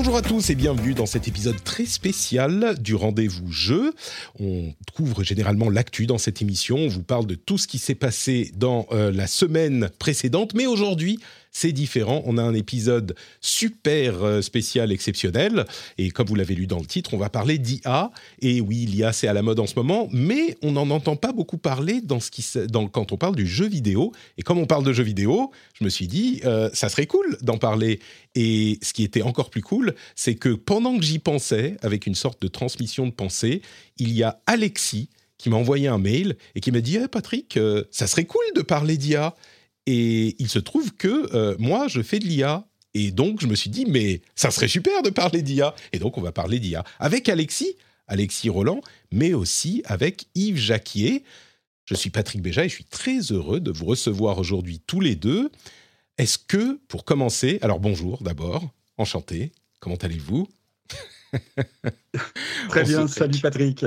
Bonjour à tous et bienvenue dans cet épisode très spécial du rendez-vous jeu. On couvre généralement l'actu dans cette émission, on vous parle de tout ce qui s'est passé dans euh, la semaine précédente, mais aujourd'hui c'est différent. On a un épisode super euh, spécial, exceptionnel. Et comme vous l'avez lu dans le titre, on va parler d'IA. Et oui, l'IA, c'est à la mode en ce moment, mais on n'en entend pas beaucoup parler dans ce qui, quand on parle du jeu vidéo. Et comme on parle de jeu vidéo, je me suis dit, euh, ça serait cool d'en parler. Et ce qui était encore plus cool, c'est que pendant que j'y pensais, avec une sorte de transmission de pensée, il y a Alexis qui m'a envoyé un mail et qui m'a dit eh, Patrick, euh, ça serait cool de parler d'IA. Et il se trouve que euh, moi, je fais de l'IA. Et donc, je me suis dit, mais ça serait super de parler d'IA. Et donc, on va parler d'IA avec Alexis, Alexis Roland, mais aussi avec Yves Jacquier. Je suis Patrick Béja et je suis très heureux de vous recevoir aujourd'hui tous les deux. Est-ce que, pour commencer, alors bonjour d'abord, enchanté, comment allez-vous? Très bien, salut Patrick.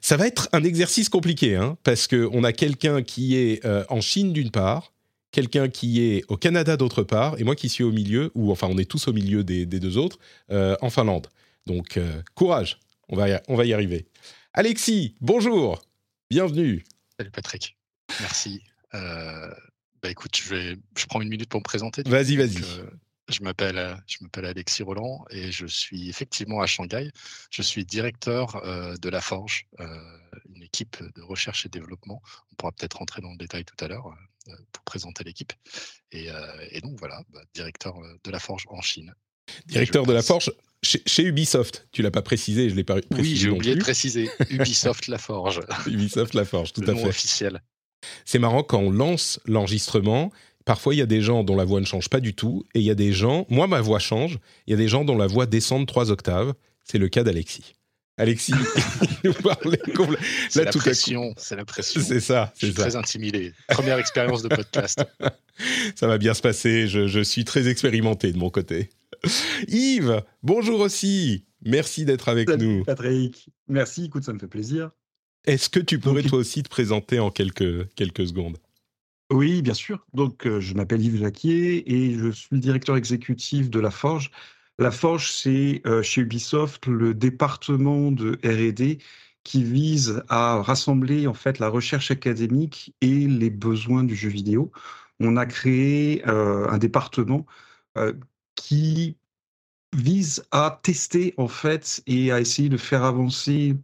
Ça va être un exercice compliqué, hein, parce qu'on a quelqu'un qui est euh, en Chine d'une part, quelqu'un qui est au Canada d'autre part, et moi qui suis au milieu, ou enfin on est tous au milieu des, deux autres, euh, en Finlande. Donc euh, courage, on va, y, on va y arriver. Alexis, bonjour, bienvenue. Salut Patrick, merci. Euh, bah écoute, je, vais, je prends une minute pour me présenter. Vas-y, vas-y. Je m'appelle, je m'appelle Alexis Roland et je suis effectivement à Shanghai. Je suis directeur de La Forge, une équipe de recherche et développement. On pourra peut-être rentrer dans le détail tout à l'heure. Euh, pour présenter l'équipe. Et, euh, donc voilà, bah, directeur euh, de la Forge en Chine. Directeur de la Forge chez, Ubisoft. Tu l'as pas précisé, je l'ai pas précisé. Oui, j'ai oublié de préciser. Ubisoft La Forge. Ubisoft La Forge, tout à fait. officiel. C'est marrant quand on lance l'enregistrement. Parfois, il y a des gens dont la voix ne change pas du tout, et il y a des gens. Moi, ma voix change. Il y a des gens dont la voix descend de trois octaves. C'est le cas d'Alexis. Alexis nous parlait C'est la, pression, c'est la pression. C'est ça. Je suis très intimidé. Première expérience de podcast. ça va bien se passer. Je, suis très expérimenté de mon côté. Yves, bonjour aussi. Merci d'être avec nous. Patrick, merci. Écoute, ça me fait plaisir. Est-ce que tu pourrais toi aussi te présenter en quelques, quelques secondes? Oui, bien sûr. Donc, euh, je m'appelle Yves Jacquier et je suis le directeur exécutif de La Forge, la Forge, c'est euh, chez Ubisoft le département de R&D qui vise à rassembler en fait la recherche académique et les besoins du jeu vidéo. On a créé euh, un département euh, qui vise à tester en fait et à essayer de faire avancer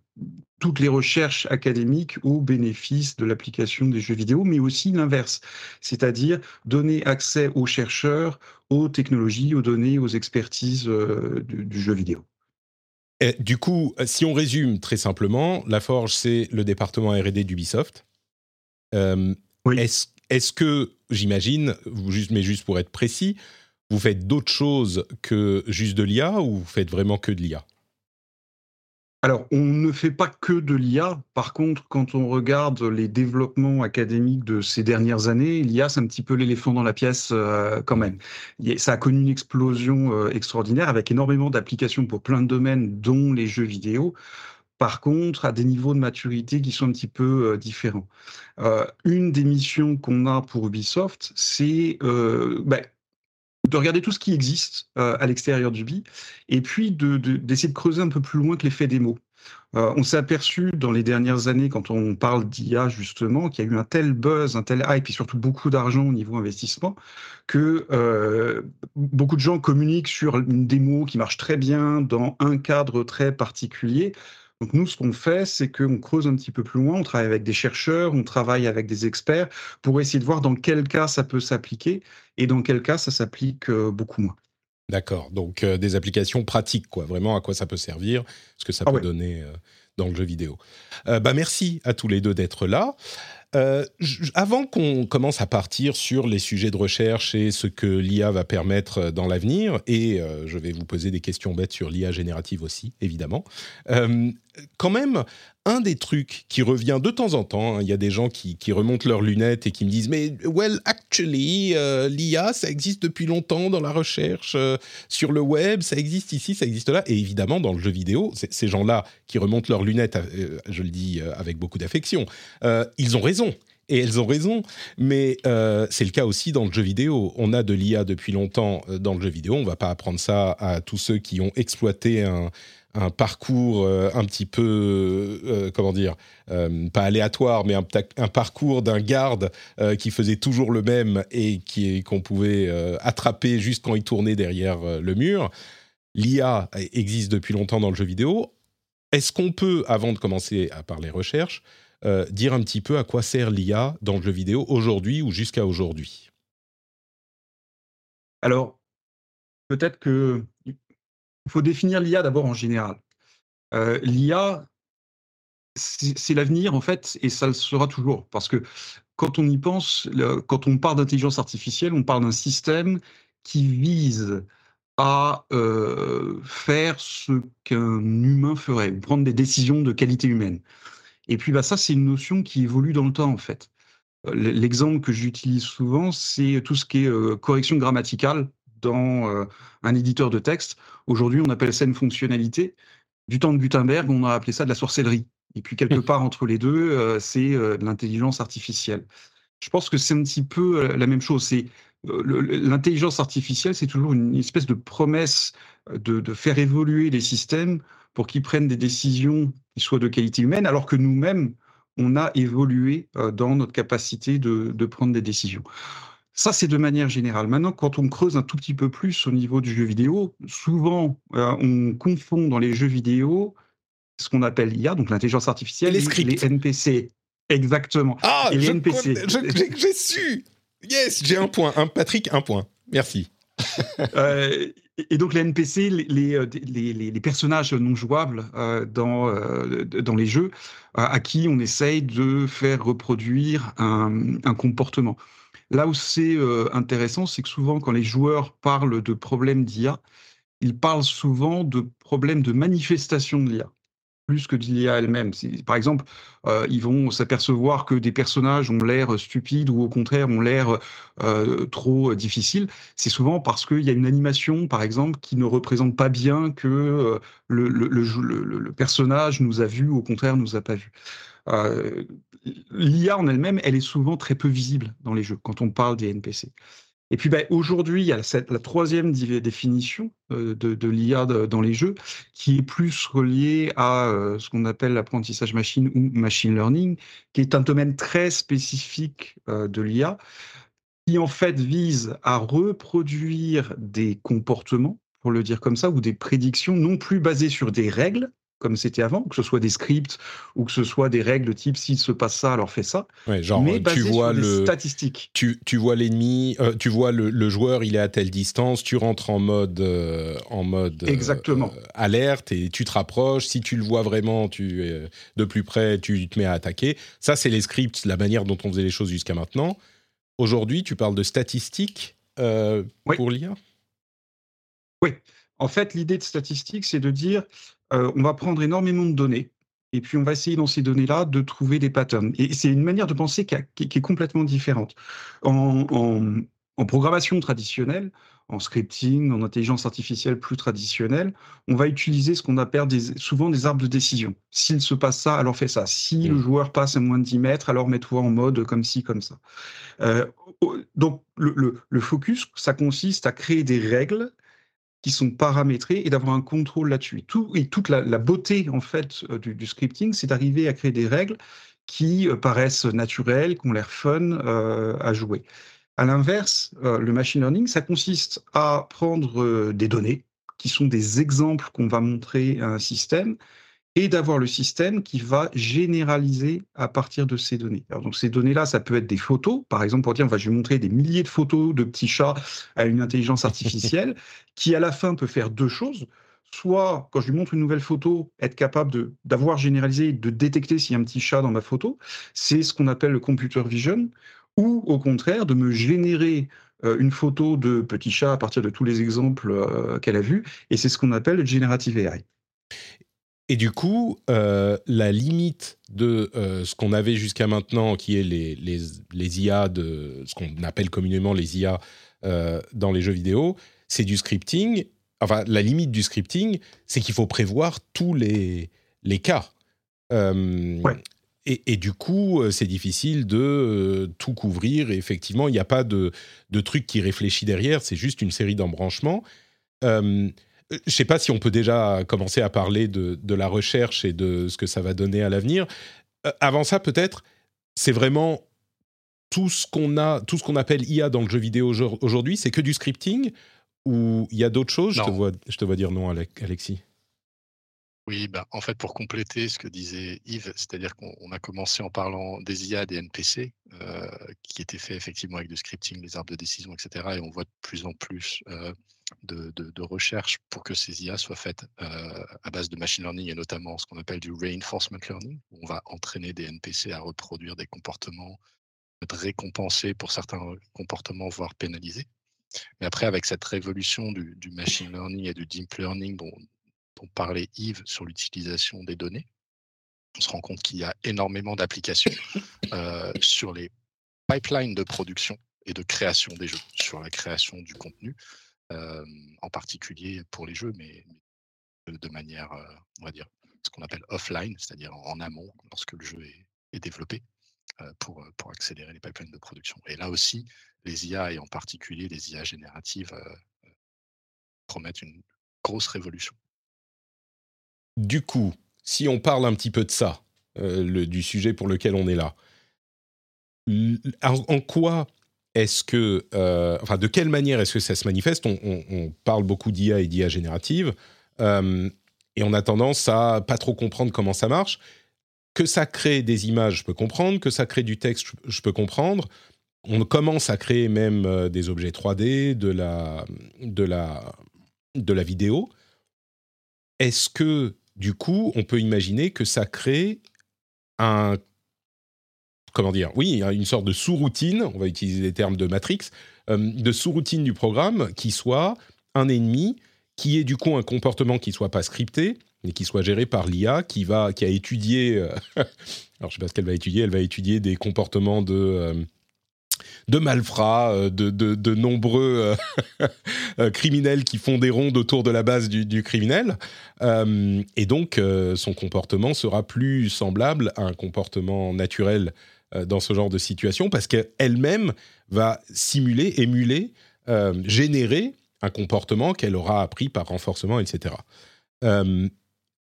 toutes les recherches académiques au bénéfice de l'application des jeux vidéo, mais aussi l'inverse, c'est-à-dire donner accès aux chercheurs, aux technologies, aux données, aux expertises euh, du, jeu vidéo. du coup, si on résume très simplement, la Forge, c'est le département R&D d'Ubisoft. Euh, oui. Est-ce que, j'imagine, mais juste pour être précis, vous faites d'autres choses que juste de l'IA ou vous faites vraiment que de l'IA alors, on ne fait pas que de l'IA. Par contre, quand on regarde les développements académiques de ces dernières années, l'IA, c'est un petit peu l'éléphant dans la pièce euh, quand même. Ça a connu une explosion euh, extraordinaire avec énormément d'applications pour plein de domaines, dont les jeux vidéo. Par contre, à des niveaux de maturité qui sont un petit peu euh, différents. une des missions qu'on a pour Ubisoft, c'est bah, de regarder tout ce qui existe euh, à l'extérieur du BI, et puis d'essayer de, creuser un peu plus loin que l'effet mots. Euh, on s'est aperçu dans les dernières années, quand on parle d'IA justement, qu'il y a eu un tel buzz, un tel hype, et surtout beaucoup d'argent au niveau investissement, que euh, beaucoup de gens communiquent sur une démo qui marche très bien dans un cadre très particulier, donc nous, ce qu'on fait, c'est qu'on creuse un petit peu plus loin, on travaille avec des chercheurs, on travaille avec des experts pour essayer de voir dans quel cas ça peut s'appliquer et dans quel cas ça s'applique euh, beaucoup moins. D'accord. Donc des applications pratiques, quoi. Vraiment à quoi ça peut servir, ce que ça ah peut donner dans le jeu vidéo. bah merci à tous les deux d'être là. Euh, avant qu'on commence à partir sur les sujets de recherche et ce que l'IA va permettre euh, dans l'avenir, et euh, je vais vous poser des questions bêtes sur l'IA générative aussi, évidemment, quand même, un des trucs qui revient de temps en temps, hein, il y a des gens qui, remontent leurs lunettes et qui me disent mais well actually euh, l'IA ça existe depuis longtemps dans la recherche euh, sur le web, ça existe ici, ça existe là et évidemment dans le jeu vidéo, ces gens-là qui remontent leurs lunettes, euh, je le dis avec beaucoup d'affection, ils ont raison. Et elles ont raison, mais c'est le cas aussi dans le jeu vidéo. On a de l'IA depuis longtemps dans le jeu vidéo. On ne va pas apprendre ça à tous ceux qui ont exploité un, un parcours euh, un petit peu, euh, comment dire, euh, pas aléatoire, mais un, parcours d'un garde qui faisait toujours le même et qu'on pouvait attraper juste quand il tournait derrière le mur. L'IA existe depuis longtemps dans le jeu vidéo. Est-ce qu'on peut, avant de commencer à parler recherche, dire un petit peu à quoi sert l'IA dans le jeu vidéo aujourd'hui ou jusqu'à aujourd'hui? Alors, peut-être que il faut définir l'IA d'abord en général. Euh, L'IA, c'est l'avenir en fait, et ça le sera toujours, parce que quand on y pense, quand on parle d'intelligence artificielle, on parle d'un système qui vise à euh, faire ce qu'un humain ferait, prendre des décisions de qualité humaine. Et puis bah, ça, c'est une notion qui évolue dans le temps en fait. Euh, l'exemple que j'utilise souvent, c'est tout ce qui est correction grammaticale dans euh, un éditeur de texte. Aujourd'hui, on appelle ça une fonctionnalité. Du temps de Gutenberg, on a appelé ça de la sorcellerie. Et puis, quelque part entre les deux, euh, c'est euh, de l'intelligence artificielle. Je pense que c'est un petit peu la même chose. C'est l'intelligence artificielle, c'est toujours une espèce de promesse de, de faire évoluer les systèmes pour qu'ils prennent des décisions qui soient de qualité humaine, alors que nous-mêmes, on a évolué dans notre capacité de, de prendre des décisions. Ça, c'est de manière générale. Maintenant, quand on creuse un tout petit peu plus au niveau du jeu vidéo, souvent, euh, on confond dans les jeux vidéo ce qu'on appelle l'IA, donc l'intelligence artificielle, et les, les, NPC. Exactement. Ah, et les NPC. J'ai su. Yes, j'ai un point. Un, Patrick, un point. Merci. euh, et donc les NPC, les, euh, les, les personnages non jouables euh, dans, euh, dans les jeux, à qui on essaye de faire reproduire un, un comportement. Là où c'est euh, intéressant, c'est que souvent, quand les joueurs parlent de problèmes d'IA, ils parlent souvent de problèmes de manifestation de l'IA, plus que de l'IA elle-même. Par exemple, euh, ils vont s'apercevoir que des personnages ont l'air stupides ou au contraire ont l'air euh, trop difficiles. C'est souvent parce qu'il y a une animation, par exemple, qui ne représente pas bien que le, personnage nous a vu ou au contraire nous a pas vu. Euh, L'IA en elle-même, elle est souvent très peu visible dans les jeux quand on parle des NPC. Et puis bah, aujourd'hui, il y a la troisième définition euh, de, l'IA dans les jeux qui est plus reliée à euh, ce qu'on appelle l'apprentissage machine ou machine learning, qui est un domaine très spécifique de l'IA, qui en fait vise à reproduire des comportements, pour le dire comme ça, ou des prédictions non plus basées sur des règles, comme c'était avant, que ce soit des scripts ou que ce soit des règles type s'il se passe ça, alors fais ça. genre, mais tu vois sur le statistiques. Tu, tu vois l'ennemi, euh, tu vois le, joueur, il est à telle distance, tu rentres en mode euh, en mode euh, Exactement. alerte et tu te rapproches. Si tu le vois vraiment, tu de plus près, tu te mets à attaquer. Ça, c'est les scripts, la manière dont on faisait les choses jusqu'à maintenant. Aujourd'hui, tu parles de statistiques pour l'IA. Oui. En fait, l'idée de statistiques, c'est de dire euh, on va prendre énormément de données et puis on va essayer dans ces données-là de trouver des patterns. Et c'est une manière de penser qui, est complètement différente. En, programmation traditionnelle, en scripting, en intelligence artificielle plus traditionnelle, on va utiliser ce qu'on appelle souvent des arbres de décision. S'il se passe ça, alors fais ça. Si le mmh. joueur passe à moins de 10 mètres, alors mets-toi en mode comme ci, comme ça. Euh, donc le, focus, ça consiste à créer des règles qui sont paramétrés et d'avoir un contrôle là-dessus. Tout, et toute la, beauté en fait euh, du, scripting, c'est d'arriver à créer des règles qui euh, paraissent naturelles, qui ont l'air fun euh, à jouer. À l'inverse, le machine learning, ça consiste à prendre des données qui sont des exemples qu'on va montrer à un système et d'avoir le système qui va généraliser à partir de ces données. Alors, donc ces données-là, ça peut être des photos, par exemple pour dire, on va je vais montrer des milliers de photos de petits chats à une intelligence artificielle, qui à la fin peut faire deux choses. Soit, quand je lui montre une nouvelle photo, être capable d'avoir généralisé, de détecter s'il y a un petit chat dans ma photo, c'est ce qu'on appelle le computer vision, ou au contraire de me générer euh, une photo de petit chat à partir de tous les exemples euh, qu'elle a vus, et c'est ce qu'on appelle le generative AI. Et du coup, euh, la limite de ce qu'on avait jusqu'à maintenant, qui est les, les, les IA, de, ce qu'on appelle communément les IA dans les jeux vidéo, c'est du scripting. Enfin, la limite du scripting, c'est qu'il faut prévoir tous les, les cas. Ouais. Et, du coup, euh, c'est difficile de euh, tout couvrir. Et effectivement, il n'y a pas de, de, truc qui réfléchit derrière. C'est juste une série d'embranchements. Euh, je ne sais pas si on peut déjà commencer à parler de, de, la recherche et de ce que ça va donner à l'avenir. avant ça, peut-être, c'est vraiment tout ce qu'on a, tout ce qu'on appelle IA dans le jeu vidéo aujourd'hui, c'est que du scripting ou il y a d'autres choses? Je te, vois, je te vois dire non, Alexis. Oui, bah, en fait, pour compléter ce que disait Yves, c'est-à-dire qu'on a commencé en parlant des IA, des NPC, euh, qui étaient faits effectivement avec du scripting, les arbres de décision, etc. Et on voit de plus en plus euh, de, de, recherches pour que ces IA soient faites euh, à base de machine learning et notamment ce qu'on appelle du reinforcement learning, où on va entraîner des NPC à reproduire des comportements, être récompensés pour certains comportements, voire pénalisés. Mais après, avec cette révolution du, du machine learning et du deep learning dont, dont parlait Yves sur l'utilisation des données, on se rend compte qu'il y a énormément d'applications euh, sur les pipelines de production et de création des jeux, sur la création du contenu, euh, en particulier pour les jeux, mais, de manière, euh, on va dire, ce qu'on appelle offline, c'est-à-dire en, amont, lorsque le jeu est, développé, pour, pour accélérer les pipelines de production. Et là aussi, les IA, et en particulier les IA génératives, promettent une grosse révolution. Du coup, si on parle un petit peu de ça, euh, du sujet pour lequel on est là, en, quoi est-ce que, euh, enfin, de quelle manière est-ce que ça se manifeste? On, parle beaucoup d'IA et d'IA générative, euh, et on a tendance à pas trop comprendre comment ça marche. Que ça crée des images, je peux comprendre. Que ça crée du texte, je, peux comprendre. On commence à créer même des objets 3D, de la, de la, de la vidéo. Est-ce que du coup, on peut imaginer que ça crée un comment dire Oui, une sorte de sous-routine, on va utiliser les termes de Matrix, euh, de sous-routine du programme qui soit un ennemi, qui ait du coup un comportement qui soit pas scripté, mais qui soit géré par l'IA, qui va, qui a étudié. Euh, alors je sais pas ce qu'elle va étudier. Elle va étudier des comportements de euh, de malfrats, euh, de, nombreux euh, euh, criminels qui font des rondes autour de la base du, criminel. et donc, son comportement sera plus semblable à un comportement naturel dans ce genre de situation parce qu'elle-même va simuler, émuler, générer un comportement qu'elle aura appris par renforcement, etc.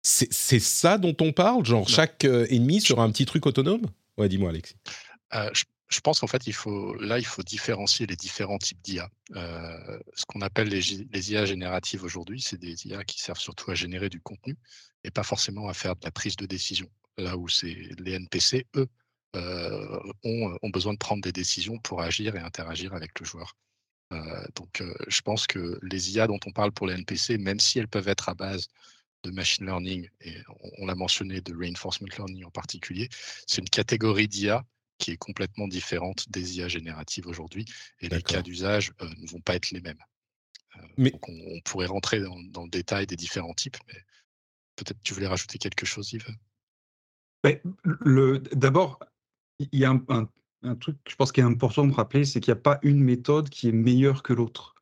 c'est ça dont on parle? Genre, chaque ennemi sera un petit truc autonome? Ouais, dis-moi, Alexis je pense qu'en fait, faut, là, il faut différencier les différents types d'IA. Euh, ce qu'on appelle les, IA génératives aujourd'hui, c'est des IA qui servent surtout à générer du contenu et pas forcément à faire de la prise de décision. Là où c'est les NPC, eux, euh, ont, ont, besoin de prendre des décisions pour agir et interagir avec le joueur. Euh, donc, je pense que les IA dont on parle pour les NPC, même si elles peuvent être à base de machine learning, et on l'a mentionné, de reinforcement learning en particulier, c'est une catégorie d'IA qui est complètement différente des IA génératives aujourd'hui. Et les cas d'usage euh, ne vont pas être les mêmes. Euh, mais... Donc on, pourrait rentrer dans, le détail des différents types, mais peut-être tu voulais rajouter quelque chose, Yves? D'abord, il y a un, truc je pense qui est important de rappeler, c'est qu'il n'y a pas une méthode qui est meilleure que l'autre.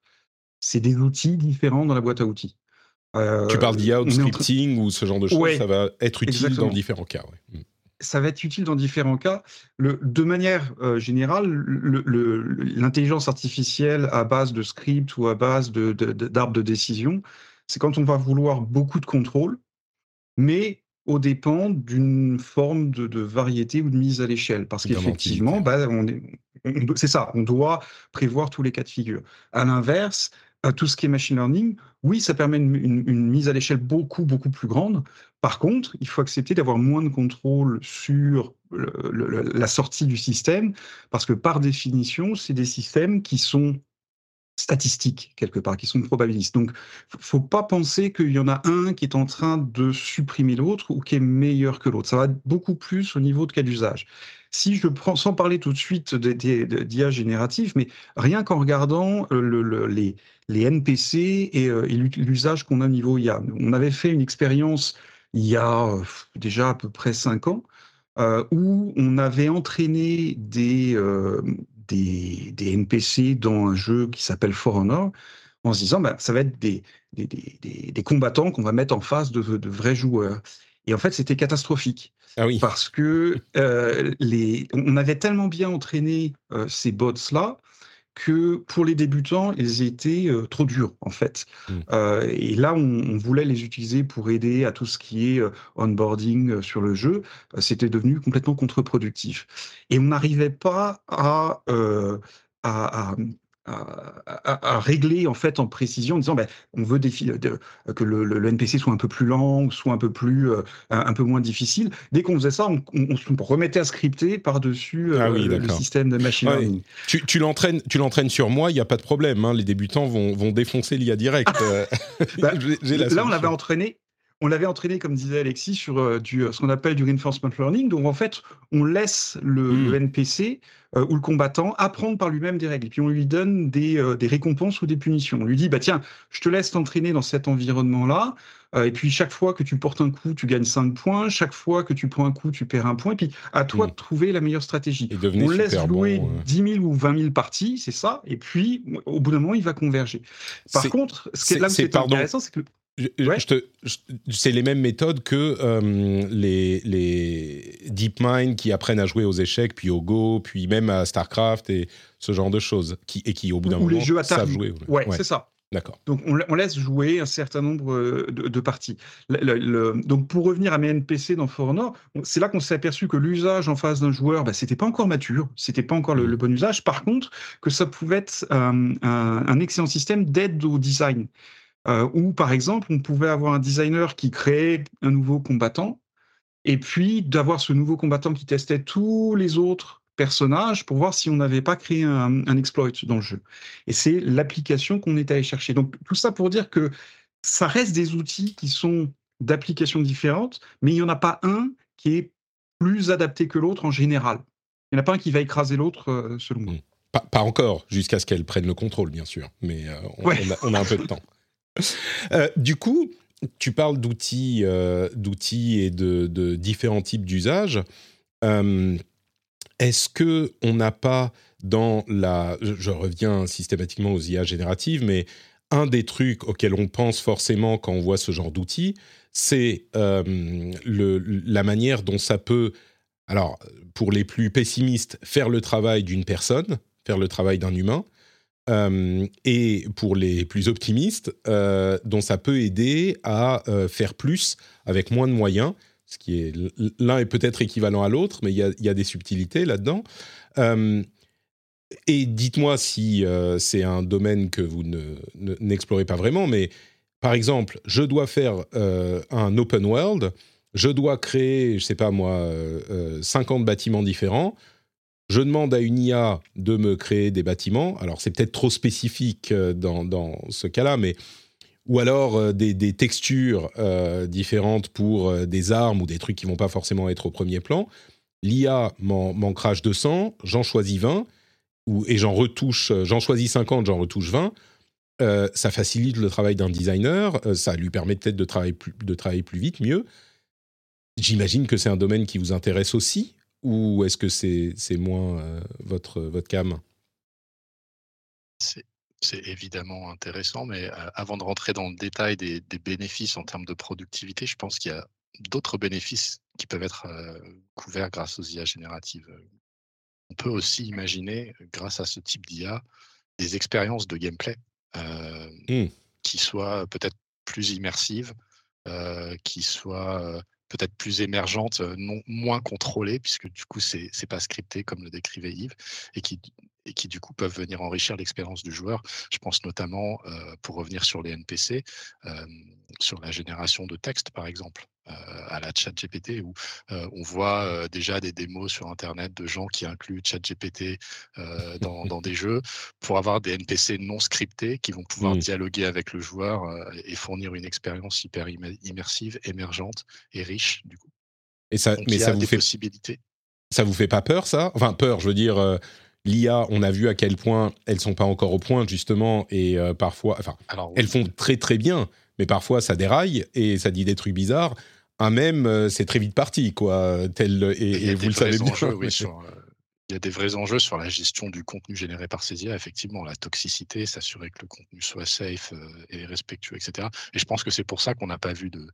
C'est des outils différents dans la boîte à outils. tu parles d'IA ou de scripting ou ce genre de choses, ça va être utile dans différents cas. Ouais. Ça va être utile dans différents cas. Le, de manière euh, générale, l'intelligence artificielle à base de script ou à base d'arbres de, de, de, décision, c'est quand on va vouloir beaucoup de contrôle, mais au dépend d'une forme de, variété ou de mise à l'échelle. Parce qu'effectivement, bah, c'est ça, on doit prévoir tous les cas de figure. À l'inverse, tout ce qui est machine learning, oui, ça permet une, mise à l'échelle beaucoup, beaucoup plus grande. Par contre, il faut accepter d'avoir moins de contrôle sur la sortie du système, parce que par définition, c'est des systèmes qui sont statistiques, quelque part, qui sont probabilistes. Donc, faut pas penser qu'il y en a un qui est en train de supprimer l'autre ou qui est meilleur que l'autre. Ça va beaucoup plus au niveau de cas d'usage. Si je prends, sans parler tout de suite d'IA générative, mais rien qu'en regardant euh, les, NPC euh, et, l'usage qu'on a au niveau IA. On avait fait une expérience il y a euh, déjà à peu près cinq ans, où on avait entraîné des, des, NPC dans un jeu qui s'appelle For Honor, en se disant, bah, ça va être des, des, combattants qu'on va mettre en face de, de vrais joueurs. Et en fait, c'était catastrophique. Ah oui. Parce que euh, les, on avait tellement bien entraîné euh, ces bots-là que pour les débutants, ils étaient euh, trop durs, en fait. Mmh. et là, on, voulait les utiliser pour aider à tout ce qui est onboarding sur le jeu. C'était devenu complètement contre-productif. Et on n'arrivait pas à, à, à, régler en fait en précision en disant ben, on veut que le, NPC soit un peu plus lent ou soit un peu plus euh, un, peu moins difficile. Dès qu'on faisait ça, on, remettait à scripter par-dessus euh, ah le système de machine learning. Tu, tu l'entraînes sur moi, il n'y a pas de problème. Hein. les débutants vont, vont défoncer l'IA direct. Euh. Bah, là, on l'avait entraîné on l'avait entraîné, comme disait Alexis, sur du, ce qu'on appelle du reinforcement learning. Donc, en fait, on laisse le, le hmm. NPC euh, ou le combattant apprendre par lui-même des règles. Et puis on lui donne des, euh, des, récompenses ou des punitions. On lui dit, bah tiens, je te laisse t'entraîner dans cet environnement-là. Euh, et puis chaque fois que tu portes un coup, tu gagnes 5 points. Chaque fois que tu prends un coup, tu perds un point. Et puis à toi de trouver la meilleure stratégie. on laisse jouer 10 000 ou 20 000 parties, c'est ça. Et puis au bout d'un moment, il va converger. Par contre, ce qui est, là c'est intéressant, c'est que c'est les mêmes méthodes que euh, les, les DeepMind qui apprennent à jouer aux échecs, puis au Go, puis même à StarCraft et ce genre de choses, qui, et qui au bout d'un moment les jeux savent jouer. Ouais, c'est ça. D'accord. Donc on, laisse jouer un certain nombre euh, de, parties. donc pour revenir à mes NPC dans For Honor, c'est là qu'on s'est aperçu que l'usage en face d'un joueur, bah, c'était pas encore mature, c'était pas encore le, mm. bon usage. Par contre, que ça pouvait être euh, un, un, excellent système d'aide au design. Euh, où, par exemple, on pouvait avoir un designer qui créait un nouveau combattant, et puis d'avoir ce nouveau combattant qui testait tous les autres personnages pour voir si on n'avait pas créé un, exploit dans le jeu. Et c'est l'application qu'on est allé chercher. Donc tout ça pour dire que ça reste des outils qui sont d'applications différentes, mais il n'y en a pas un qui est plus adapté que l'autre en général. Il n'y en a pas un qui va écraser l'autre, euh, selon moi. Pas, pas encore, jusqu'à ce qu'elle prenne le contrôle, bien sûr, mais euh, on, a, un peu de temps. Euh, du coup, tu parles d'outils, euh, d'outils et de, différents types d'usages. Euh, est-ce que on n'a pas dans la, je, reviens systématiquement aux IA génératives, mais un des trucs auxquels on pense forcément quand on voit ce genre d'outils, c'est la manière dont ça peut, alors pour les plus pessimistes, faire le travail d'une personne, faire le travail d'un humain, euh, et pour les plus optimistes, euh, dont ça peut aider à euh, faire plus avec moins de moyens, ce qui est l'un est peut-être équivalent à l'autre, mais il y, a, des subtilités là-dedans. et dites-moi si c'est un domaine que vous n'explorez pas vraiment, mais par exemple, je dois faire un open world, je dois créer, je sais pas moi, 50 bâtiments différents je demande à une IA de me créer des bâtiments. Alors, c'est peut-être trop spécifique euh, dans, ce cas-là, mais. Ou alors euh, des, textures euh, différentes pour des armes ou des trucs qui vont pas forcément être au premier plan. L'IA m'en crache 200, j'en choisis 20, ou, et j'en retouche, j'en choisis 50, j'en retouche 20. ça facilite le travail d'un designer, ça lui permet peut-être de travailler de travailler plus vite, mieux. J'imagine que c'est un domaine qui vous intéresse aussi ou est-ce que c'est moins euh, votre, votre cam? C'est évidemment intéressant, mais euh, avant de rentrer dans le détail des, bénéfices en termes de productivité, je pense qu'il y a d'autres bénéfices qui peuvent être euh, couverts grâce aux IA génératives. On peut aussi imaginer, grâce à ce type d'IA, des expériences de gameplay mmh. qui soient peut-être plus immersives, qui soient peut-être plus émergente, non, moins contrôlée, puisque du coup, c'est n'est pas scripté comme le décrivait Yves, et qui et qui du coup peuvent venir enrichir l'expérience du joueur. Je pense notamment, pour revenir sur les NPC, sur la génération de texte par exemple. À la chat GPT où on voit déjà des démos sur internet de gens qui incluent chat GPT dans, dans, des jeux pour avoir des NPC non scriptés qui vont pouvoir mmh. dialoguer avec le joueur et fournir une expérience hyper immersive, émergente et riche du coup. Et ça, mais ça vous fait possibilités. Ça vous fait pas peur ça? Enfin peur, je veux dire L'IA, on a vu à quel point elles sont pas encore au point justement, et euh, parfois, enfin, elles font très très bien, mais parfois ça déraille et ça dit des trucs bizarres. Un même, euh, c'est très vite parti, quoi. Tel et, vous le savez bien. oui, euh, il y a des vrais enjeux sur la gestion du contenu généré par ces IA, effectivement, la toxicité, s'assurer que le contenu soit safe et respectueux, etc. Et je pense que c'est pour ça qu'on n'a pas vu de,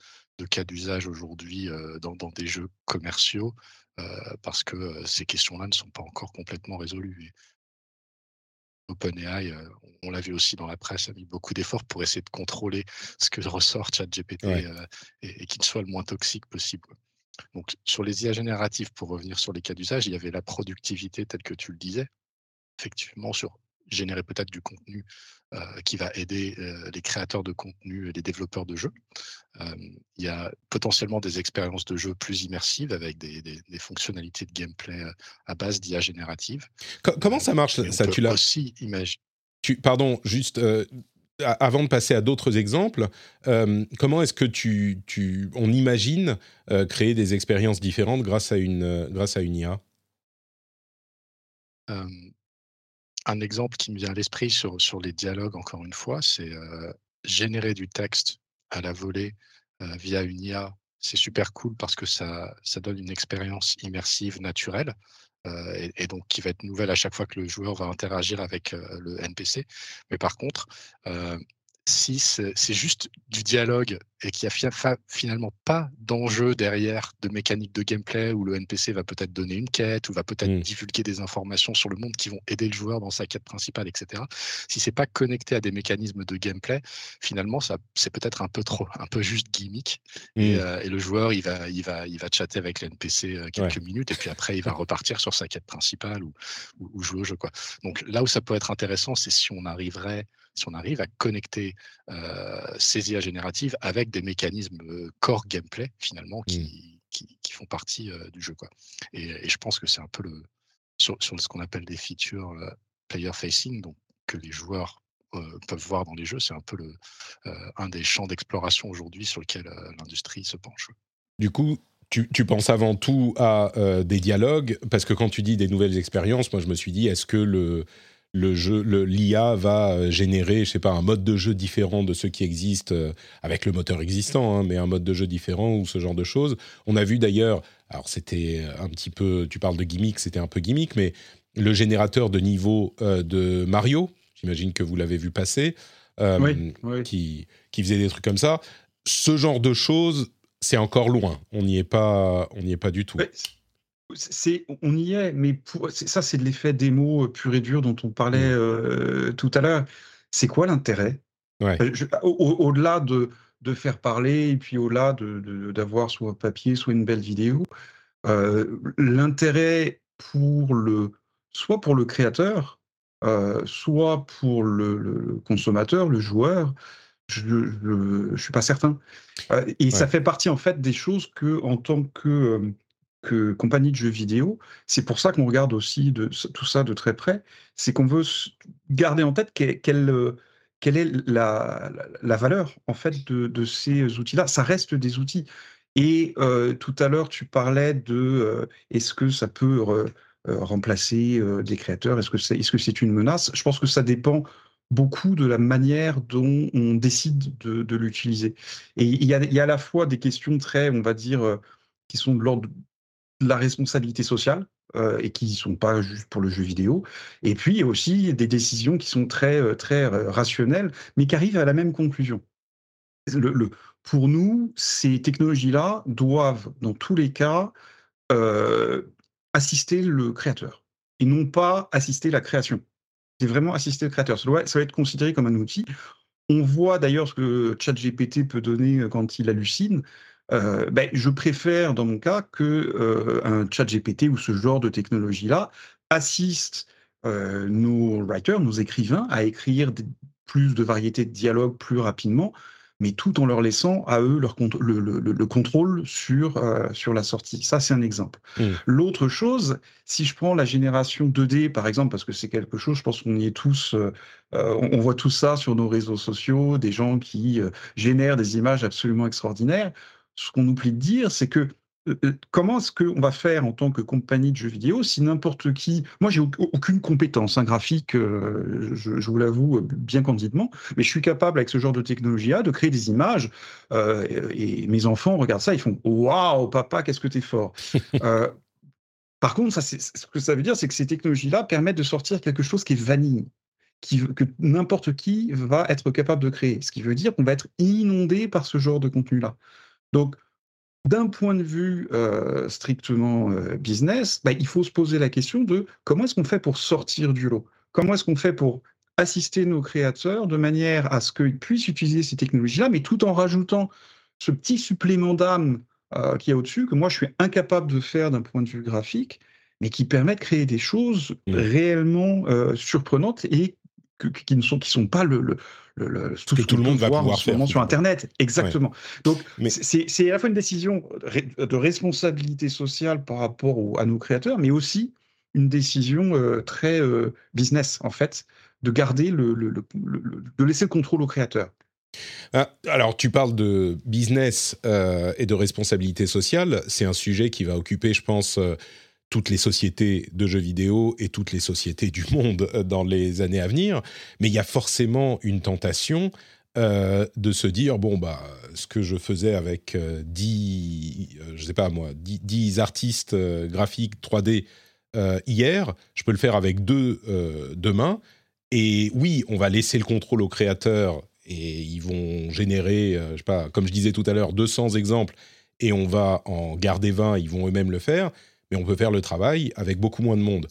cas d'usage aujourd'hui dans, des jeux commerciaux euh, parce que euh, ces questions-là ne sont pas encore complètement résolues. OpenAI, euh, on l'a vu aussi dans la presse, a mis beaucoup d'efforts pour essayer de contrôler ce que ressort ChatGPT et, et qu'il soit le moins toxique possible. Donc, sur les IA génératives, pour revenir sur les cas d'usage, il y avait la productivité telle que tu le disais. Effectivement, sur générer peut-être du contenu euh, qui va aider euh, les créateurs de contenu et les développeurs de jeux. Euh, il y a potentiellement des expériences de jeu plus immersives avec des, fonctionnalités de gameplay à base d'IA générative. comment ça marche ça Tu l'as aussi imaginer. pardon, juste avant de passer à d'autres exemples, comment est-ce que tu, tu, on imagine créer des expériences différentes grâce à une, grâce à une IA un exemple qui me vient à l'esprit sur, sur les dialogues, encore une fois, c'est générer du texte à la volée via une IA. C'est super cool parce que ça, ça donne une expérience immersive, naturelle, et, et, donc qui va être nouvelle à chaque fois que le joueur va interagir avec le NPC. Mais par contre, si c'est juste du dialogue et qu'il n'y a finalement pas d'enjeu derrière de mécanique de gameplay où le NPC va peut-être donner une quête ou va peut-être mmh. divulguer des informations sur le monde qui vont aider le joueur dans sa quête principale, etc. Si c'est pas connecté à des mécanismes de gameplay, finalement, ça c'est peut-être un peu trop, un peu juste gimmick. Et, mmh. euh, le joueur, il va, il va, il va chatter avec le NPC euh, quelques minutes et puis après, il va repartir sur sa quête principale ou, ou jouer au jeu. Quoi. Donc là où ça peut être intéressant, c'est si on arriverait si on arrive à connecter ces IA génératives avec des mécanismes core gameplay finalement qui, mmh. font partie du jeu. Quoi. Et, je pense que c'est un peu le sur, ce qu'on appelle des features player facing, donc que les joueurs peuvent voir dans les jeux, c'est un peu le, un des champs d'exploration aujourd'hui sur lequel l'industrie se penche. Du coup, tu, penses avant tout à des dialogues, parce que quand tu dis des nouvelles expériences, moi je me suis dit, est-ce que le, le jeu, l'IA va euh, générer, je sais pas, un mode de jeu différent de ceux qui existent euh, avec le moteur existant, hein, mais un mode de jeu différent ou ce genre de choses. On a vu d'ailleurs, alors c'était un petit peu, tu parles de gimmick, c'était un peu gimmick, mais le générateur de niveau euh, de Mario, j'imagine que vous l'avez vu passer, Qui, qui faisait des trucs comme ça. Ce genre de choses, c'est encore loin. On n'y est pas, on n'y est pas du tout on y est, mais pour, ça, c'est de l'effet démo euh, pur et dur dont on parlait mmh. euh, tout à l'heure. C'est quoi l'intérêt? Euh, Au-delà de, faire parler et puis au-delà d'avoir soit papier, soit une belle vidéo, l'intérêt pour le, soit pour le créateur, soit pour le, consommateur, le joueur, je ne suis pas certain. et ça fait partie en fait des choses que, en tant que que compagnie de jeux vidéo. C'est pour ça qu'on regarde aussi de, tout ça de très près. C'est qu'on veut garder en tête quelle, euh, quelle est la, la, valeur en fait de, ces outils-là. Ça reste des outils. Et euh, tout à l'heure, tu parlais de euh, est-ce que ça peut remplacer des créateurs? Est-ce que c'est est -ce c'est une menace? Je pense que ça dépend beaucoup de la manière dont on décide de, de l'utiliser. Et il y, y, a, à la fois des questions très, on va dire, qui sont de l'ordre la responsabilité sociale euh, et qui ne sont pas juste pour le jeu vidéo. Et puis il y a aussi des décisions qui sont très, euh, très euh, rationnelles, mais qui arrivent à la même conclusion. Le, pour nous, ces technologies-là doivent, dans tous les cas, assister le créateur et non pas assister la création. C'est vraiment assister le créateur. Ça, ça va être considéré comme un outil. On voit d'ailleurs ce que ChatGPT peut donner quand il hallucine. Euh, ben, je préfère, dans mon cas, que euh, un chat GPT ou ce genre de technologie-là assiste nos writers, nos écrivains, à écrire plus de variétés de dialogues plus rapidement, mais tout en leur laissant à eux leur le, le, contrôle sur, euh, sur la sortie. Ça, c'est un exemple. Mmh. L'autre chose, si je prends la génération 2D, par exemple, parce que c'est quelque chose, je pense qu'on y est tous, euh, euh, on, voit tout ça sur nos réseaux sociaux, des gens qui génèrent des images absolument extraordinaires. Ce qu'on oublie de dire, c'est que euh, euh, comment est-ce qu'on va faire en tant que compagnie de jeux vidéo si n'importe qui... Moi, j'ai aucune compétence hein, graphique, euh, je, vous l'avoue bien candidement, mais je suis capable, avec ce genre de technologie-là, de créer des images. et mes enfants regardent ça, ils font « Waouh, papa, qu'est-ce que t'es fort Par contre, ça, ce que ça veut dire, c'est que ces technologies-là permettent de sortir quelque chose qui est vanille. Qui, que n'importe qui va être capable de créer. Ce qui veut dire qu'on va être inondé par ce genre de contenu-là. Donc, d'un point de vue euh, strictement euh, business, bah, il faut se poser la question de comment est-ce qu'on fait pour sortir du lot? Comment est-ce qu'on fait pour assister nos créateurs de manière à ce qu'ils puissent utiliser ces technologies-là, mais tout en rajoutant ce petit supplément d'âme euh, qui est au-dessus, que moi je suis incapable de faire d'un point de vue graphique, mais qui permet de créer des choses mmh. réellement surprenantes et qui ne sont, qui sont pas le, tout que tout le monde va pouvoir faire sur Internet. Exactement. Donc, c'est à la fois une décision de responsabilité sociale par rapport à nos créateurs, mais aussi une décision euh, très euh, business, en fait, de garder le, de laisser le contrôle aux créateurs. Ah, alors, tu parles de business euh, et de responsabilité sociale. C'est un sujet qui va occuper, je pense, toutes les sociétés de jeux vidéo et toutes les sociétés du monde euh, dans les années à venir, mais il y a forcément une tentation euh, de se dire bon bah ce que je faisais avec 10 euh, je sais pas moi 10, artistes graphiques 3D hier, je peux le faire avec deux demain. Et oui, on va laisser le contrôle aux créateurs et ils vont générer je sais pas comme je disais tout à l'heure 200 exemples et on va en garder 20, ils vont eux-mêmes le faire mais on peut faire le travail avec beaucoup moins de monde.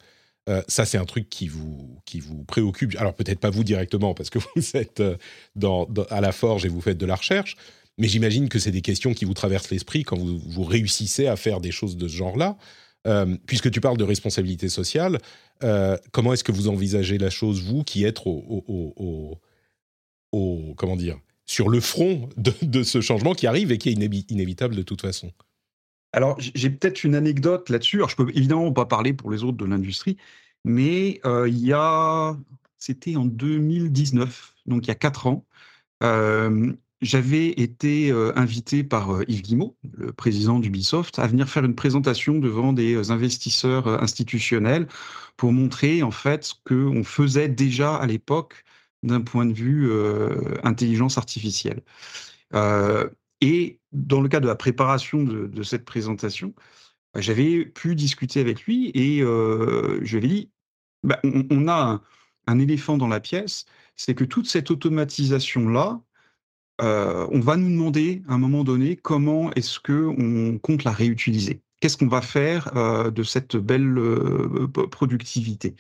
Euh, ça, c'est un truc qui vous, qui vous préoccupe. Alors, peut-être pas vous directement, parce que vous êtes euh, à la forge et vous faites de la recherche, mais j'imagine que c'est des questions qui vous traversent l'esprit quand vous, réussissez à faire des choses de ce genre-là. Euh, puisque tu parles de responsabilité sociale, comment est-ce que vous envisagez la chose, vous, qui êtes au, comment dire, sur le front de, ce changement qui arrive et qui est inévitable de toute façon? Alors, j'ai peut-être une anecdote là-dessus. Alors, je peux évidemment pas parler pour les autres de l'industrie, mais euh, il y a, c'était en 2019, donc il y a quatre ans, euh, j'avais été euh, invité par Yves Guimau, le président d'Ubisoft, à venir faire une présentation devant des investisseurs institutionnels pour montrer en fait ce qu'on faisait déjà à l'époque d'un point de vue intelligence artificielle. Et dans le cas de la préparation de, cette présentation, bah, j'avais pu discuter avec lui et je lui avais dit, bah, on, a un, éléphant dans la pièce, c'est que toute cette automatisation-là, on va nous demander à un moment donné comment est-ce qu'on compte la réutiliser. Qu'est-ce qu'on va faire de cette belle productivité?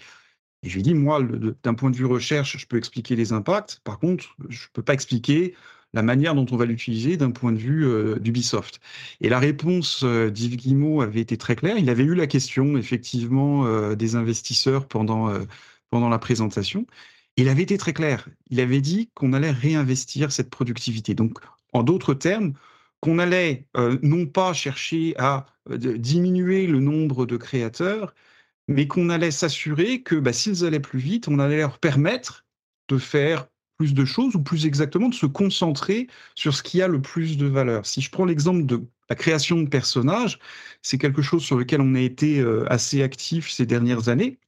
Et je lui ai dit, moi, d'un point de vue recherche, je peux expliquer les impacts. Par contre, je ne peux pas expliquer la manière dont on va l'utiliser d'un point de vue euh, d'Ubisoft. Et la réponse euh, d'Yves Guillemot avait été très claire. Il avait eu la question, effectivement, euh, des investisseurs pendant, pendant la présentation. Il avait été très clair. Il avait dit qu'on allait réinvestir cette productivité. Donc, en d'autres termes, qu'on allait non pas chercher à diminuer le nombre de créateurs, mais qu'on allait s'assurer que bah, s'ils allaient plus vite, on allait leur permettre de faire plus de choses, ou plus exactement de se concentrer sur ce qui a le plus de valeur. Si je prends l'exemple de la création de personnages, c'est quelque chose sur lequel on a été euh, assez actif ces dernières années.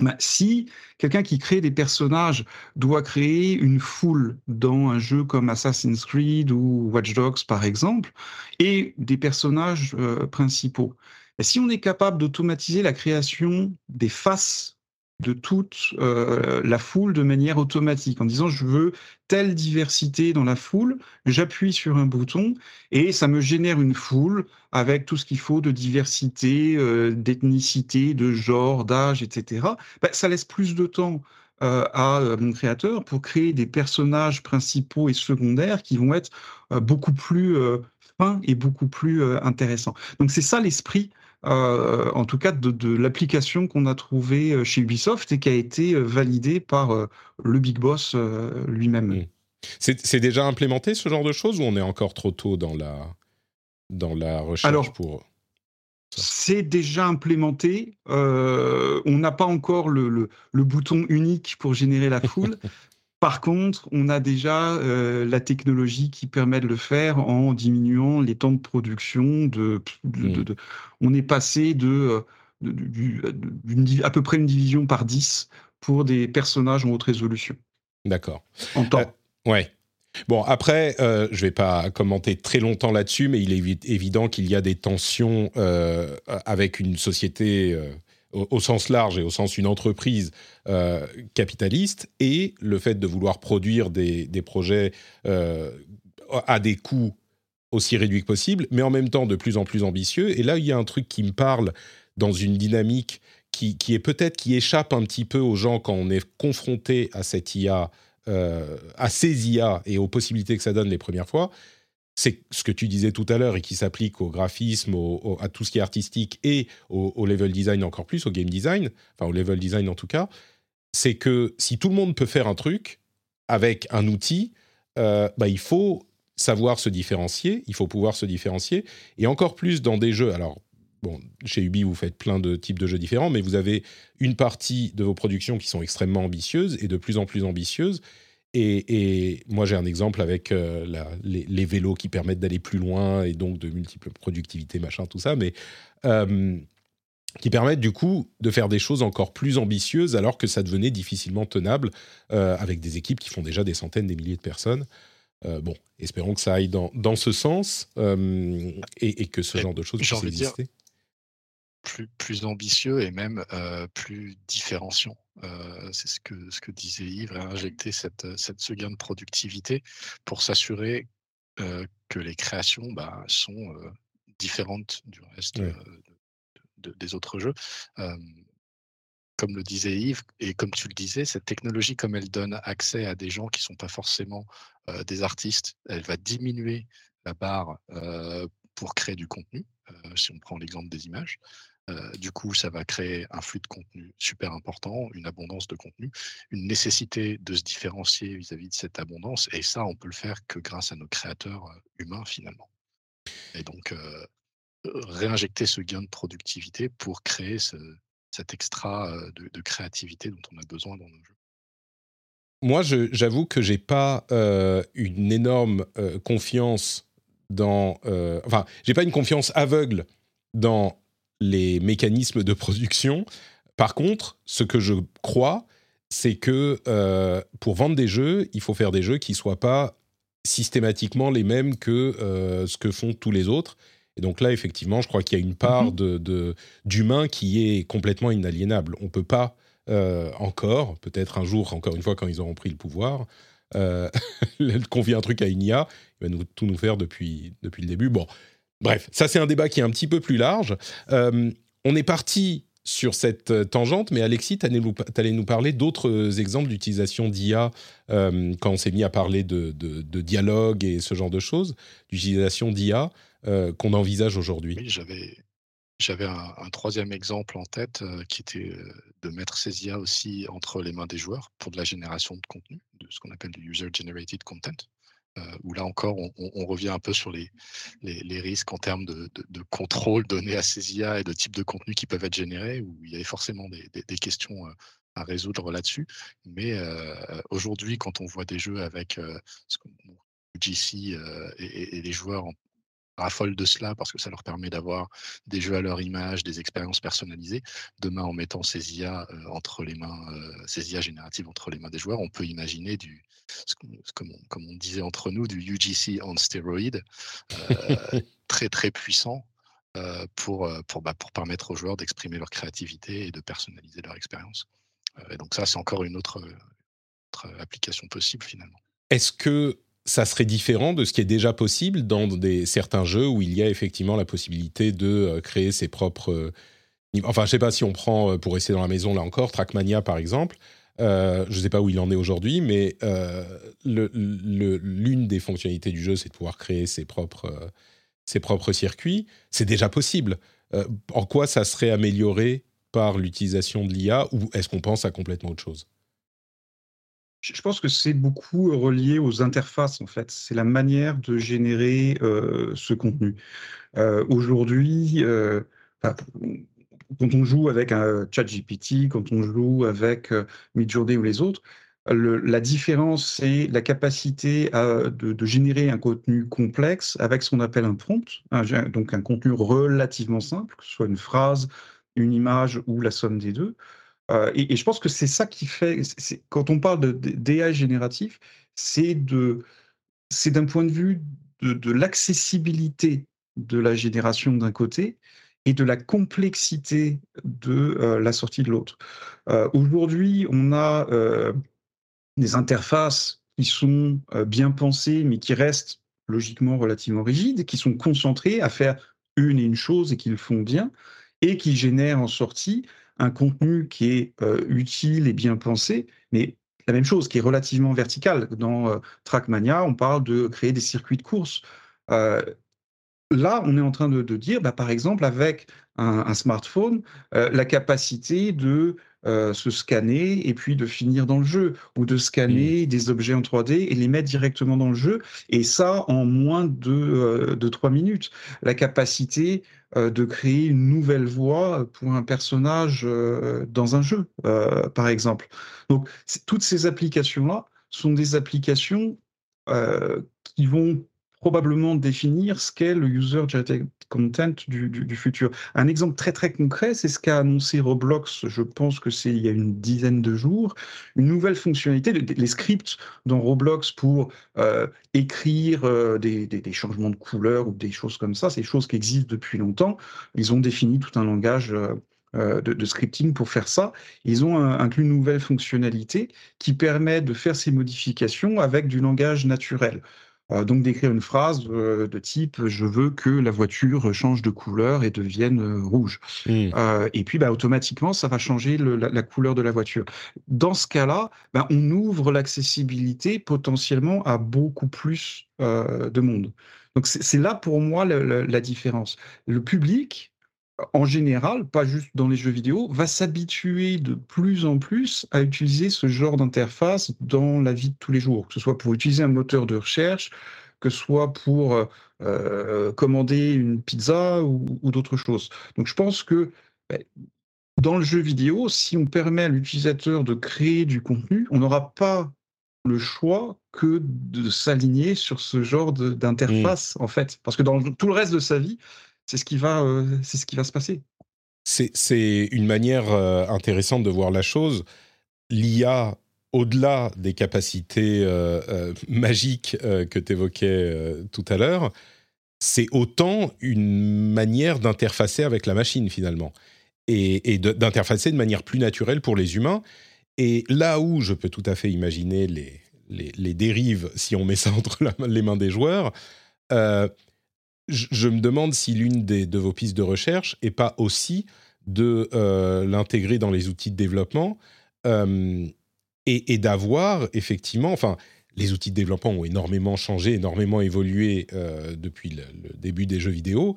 Bah, si quelqu'un qui crée des personnages doit créer une foule dans un jeu comme Assassin's Creed ou Watch Dogs par exemple, et des personnages euh, principaux, bah, si on est capable d'automatiser la création des faces de toute euh, la foule de manière automatique, en disant je veux telle diversité dans la foule, j'appuie sur un bouton et ça me génère une foule avec tout ce qu'il faut de diversité, euh, d'ethnicité, de genre, d'âge, etc. Bah, ça laisse plus de temps euh, à mon créateur pour créer des personnages principaux et secondaires qui vont être beaucoup plus fins et beaucoup plus intéressants. Donc c'est ça l'esprit en tout cas de, l'application qu'on a trouvée chez Ubisoft et qui a été validée par le Big Boss lui-même. Mmh. C'est déjà implémenté ce genre de choses ou on est encore trop tôt dans la, dans la recherche pour... C'est déjà implémenté. on n'a pas encore le, le, bouton unique pour générer la foule, Par contre, on a déjà euh, la technologie qui permet de le faire en diminuant les temps de production. De, mmh. on est passé de, à peu près une division par 10 pour des personnages en haute résolution. D'accord. En temps. Euh, ouais. Bon, après, euh, je ne vais pas commenter très longtemps là-dessus, mais il est évident qu'il y a des tensions avec une société au, sens large et au sens une entreprise euh, capitaliste, et le fait de vouloir produire des, projets euh, à des coûts aussi réduits que possible, mais en même temps de plus en plus ambitieux. Et là, il y a un truc qui me parle dans une dynamique qui, est peut-être qui échappe un petit peu aux gens quand on est confronté à cette IA, euh, à ces IA et aux possibilités que ça donne les premières fois c'est ce que tu disais tout à l'heure et qui s'applique au graphisme, à tout ce qui est artistique et au, level design encore plus, au game design, enfin au level design en tout cas, c'est que si tout le monde peut faire un truc avec un outil, euh, bah, il faut savoir se différencier, il faut pouvoir se différencier, et encore plus dans des jeux. Alors, bon, chez Ubi, vous faites plein de types de jeux différents, mais vous avez une partie de vos productions qui sont extrêmement ambitieuses et de plus en plus ambitieuses, et, moi, j'ai un exemple avec euh, les, vélos qui permettent d'aller plus loin et donc de multiples productivités, machin, tout ça, mais euh, qui permettent du coup de faire des choses encore plus ambitieuses alors que ça devenait difficilement tenable euh, avec des équipes qui font déjà des centaines, des milliers de personnes. bon, espérons que ça aille dans, dans ce sens et, que ce genre de choses puisse exister plus, plus ambitieux et même plus différenciant. c'est ce que, ce que disait Yves, injecter cette, cette, ce gain de productivité pour s'assurer que les créations bah, sont différentes du reste des autres jeux. comme le disait Yves, et comme tu le disais, cette technologie, comme elle donne accès à des gens qui ne sont pas forcément des artistes, elle va diminuer la barre pour créer du contenu, si on prend l'exemple des images. Euh, du coup, ça va créer un flux de contenu super important, une abondance de contenu, une nécessité de se différencier vis-à-vis de cette abondance. Et ça, on peut le faire que grâce à nos créateurs euh, humains, finalement. Et donc, euh, réinjecter ce gain de productivité pour créer cet extra de, créativité dont on a besoin dans nos jeux. Moi, j'avoue que j'ai pas une énorme confiance dans. enfin, j'ai pas une confiance aveugle dans les mécanismes de production. Par contre, ce que je crois, c'est que euh, pour vendre des jeux, il faut faire des jeux qui ne soient pas systématiquement les mêmes que euh, ce que font tous les autres. Et donc là, effectivement, je crois qu'il y a une part mhm. de, d'humain qui est complètement inaliénable. On ne peut pas euh, encore, peut-être un jour, encore une fois, quand ils auront pris le pouvoir, confier un truc à une IA, il va nous, tout nous faire depuis, depuis le début. Bon, Bref, ça c'est un débat qui est un petit peu plus large. Euh, on est parti sur cette euh, tangente, mais Alexis, tu allais nous parler d'autres euh, exemples d'utilisation d'IA quand on s'est mis à parler de, dialogue et ce genre de choses, d'utilisation d'IA qu'on envisage aujourd'hui. Oui, j'avais, j'avais un, troisième exemple en tête qui était de mettre ces IA aussi entre les mains des joueurs pour de la génération de contenu, de ce qu'on appelle du user-generated content. Euh, où là encore, on, revient un peu sur les, risques en termes de, contrôle donné à ces IA et de type de contenu qui peuvent être générés, où il y avait forcément des, questions euh, à résoudre là-dessus. Mais euh, aujourd'hui, quand on voit des jeux avec GC et, et, les joueurs en, raffolent de cela parce que ça leur permet d'avoir des jeux à leur image, des expériences personnalisées. Demain, en mettant ces IA entre les mains, ces IA génératives entre les mains des joueurs, on peut imaginer du, comme on, comme on disait entre nous, du UGC on stéroïde, très très puissant pour, pour, bah, pour permettre aux joueurs d'exprimer leur créativité et de personnaliser leur expérience. et donc ça, c'est encore une autre, autre application possible finalement. Est-ce que ça serait différent de ce qui est déjà possible dans des, certains jeux où il y a effectivement la possibilité de euh, créer ses propres... Euh, enfin, je ne sais pas si on prend, euh, pour rester dans la maison là encore, Trackmania par exemple. je ne sais pas où il en est aujourd'hui, mais l'une des fonctionnalités du jeu, c'est de pouvoir créer ses propres, ses propres circuits. C'est déjà possible. en quoi ça serait amélioré par l'utilisation de l'IA ou est-ce qu'on pense à complètement autre chose? Je pense que c'est beaucoup relié aux interfaces, en fait. C'est la manière de générer ce contenu. Aujourd'hui, quand on joue avec un ChatGPT, quand on joue avec Midjourney ou les autres, la différence, c'est la capacité de, générer un contenu complexe avec ce qu'on appelle un prompt, donc un contenu relativement simple, que ce soit une phrase, une image ou la somme des deux. Euh, et, je pense que c'est ça qui fait, quand on parle de d'AI génératif, c'est d'un point de vue de, l'accessibilité de la génération d'un côté et de la complexité de euh, la sortie de l'autre. Euh, aujourd'hui, on a des interfaces qui sont bien pensées, mais qui restent logiquement relativement rigides, qui sont concentrées à faire une et une chose et qui le font bien, et qui génèrent en sortie un contenu qui est euh, utile et bien pensé, mais la même chose, qui est relativement vertical. Dans euh, Trackmania, on parle de créer des circuits de course. Euh, là, on est en train de, dire, bah, par exemple, avec un, smartphone, la capacité de se scanner et puis de finir dans le jeu, ou de scanner des objets en 3D et les mettre directement dans le jeu, et ça en moins de, de 3 minutes. La capacité de créer une nouvelle voix pour un personnage euh, dans un jeu, euh, par exemple. Donc, toutes ces applications-là sont des applications qui vont probablement définir ce qu'est le user generated content du, futur. Un exemple très très concret, c'est ce qu'a annoncé Roblox, je pense que c'est il y a une dizaine de jours, une nouvelle fonctionnalité, les scripts dans Roblox pour euh, écrire euh, des, changements de couleur ou des choses comme ça, des choses qui existent depuis longtemps. Ils ont défini tout un langage. Euh, de, scripting pour faire ça. Ils ont inclus une nouvelle fonctionnalité qui permet de faire ces modifications avec du langage naturel. Euh, donc d'écrire une phrase euh, de type je veux que la voiture change de couleur et devienne euh, rouge. Mmh. et puis bah, automatiquement ça va changer la, couleur de la voiture. Dans ce cas-là, bah, on ouvre l'accessibilité potentiellement à beaucoup plus de monde. Donc c'est là pour moi la différence. Le public en général, pas juste dans les jeux vidéo, va s'habituer de plus en plus à utiliser ce genre d'interface dans la vie de tous les jours, que ce soit pour utiliser un moteur de recherche, que ce soit pour euh, euh, commander une pizza ou, d'autres choses. Donc je pense que ben, dans le jeu vidéo, si on permet à l'utilisateur de créer du contenu, on n'aura pas le choix que de s'aligner sur ce genre d'interface, en fait. Parce que dans tout le reste de sa vie, c'est ce qui va, euh, c'est ce qui va se passer. C'est une manière euh, intéressante de voir la chose. L'IA, au-delà des capacités euh, magiques que tu évoquais tout à l'heure, c'est autant une manière d'interfacer avec la machine finalement et, d'interfacer de manière plus naturelle pour les humains. Et là où je peux tout à fait imaginer les, les, dérives si on met ça entre les mains des joueurs, je, me demande si l'une de vos pistes de recherche est pas aussi de euh, l'intégrer dans les outils de développement euh, et, d'avoir effectivement, enfin, les outils de développement ont énormément changé, énormément évolué euh, depuis le, début des jeux vidéo,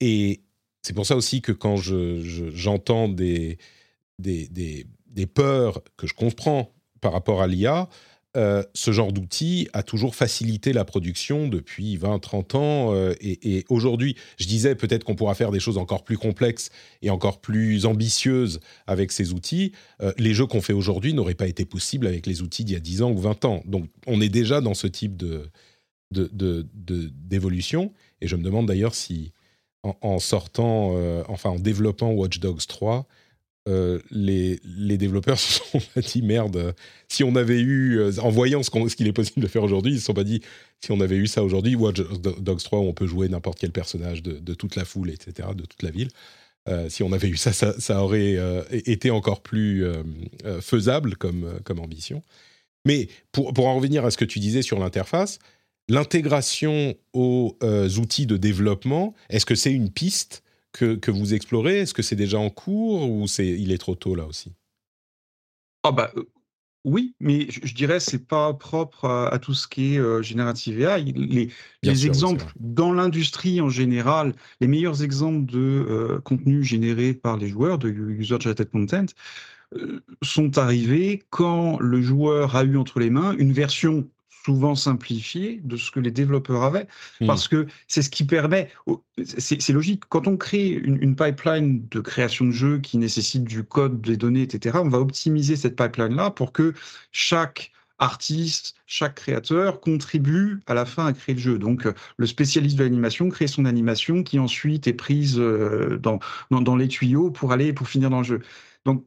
et c'est pour ça aussi que quand j'entends des, des, des, peurs que je comprends par rapport à l'IA, euh, ce genre d'outil a toujours facilité la production depuis 20-30 ans. Euh, et, aujourd'hui, je disais peut-être qu'on pourra faire des choses encore plus complexes et encore plus ambitieuses avec ces outils. Euh, les jeux qu'on fait aujourd'hui n'auraient pas été possibles avec les outils d'il y a 10 ans ou 20 ans. Donc on est déjà dans ce type d'évolution. et je me demande d'ailleurs si, en, sortant, enfin en développant Watch Dogs 3, euh, les, développeurs se sont dit merde, si on avait eu, euh, en voyant ce qu'il est possible de faire aujourd'hui, ils se sont pas dit si on avait eu ça aujourd'hui, Watch Dogs 3 où on peut jouer n'importe quel personnage de, toute la foule, etc., de toute la ville. Euh, si on avait eu ça, ça, aurait été encore plus faisable comme, ambition. Mais pour, pour, en revenir à ce que tu disais sur l'interface, l'intégration aux outils de développement, est-ce que c'est une piste que, vous explorez? Est-ce que c'est déjà en cours ou c'est il est trop tôt là aussi? Ah bah, euh, Oui, mais je, dirais c'est pas propre à, tout ce qui est euh, générative AI. Les, les exemples dans l'industrie en général, les meilleurs exemples de euh, contenu généré par les joueurs, de user-generated content, euh, sont arrivés quand le joueur a eu entre les mains une version souvent simplifié de ce que les développeurs avaient, mmh. parce que c'est ce qui permet, c'est logique, quand on crée une, pipeline de création de jeux qui nécessite du code, des données, etc., on va optimiser cette pipeline-là pour que chaque artiste, chaque créateur contribue à la fin à créer le jeu. Donc, le spécialiste de l'animation crée son animation qui ensuite est prise euh, dans, dans, dans, les tuyaux pour aller, pour finir dans le jeu. Donc,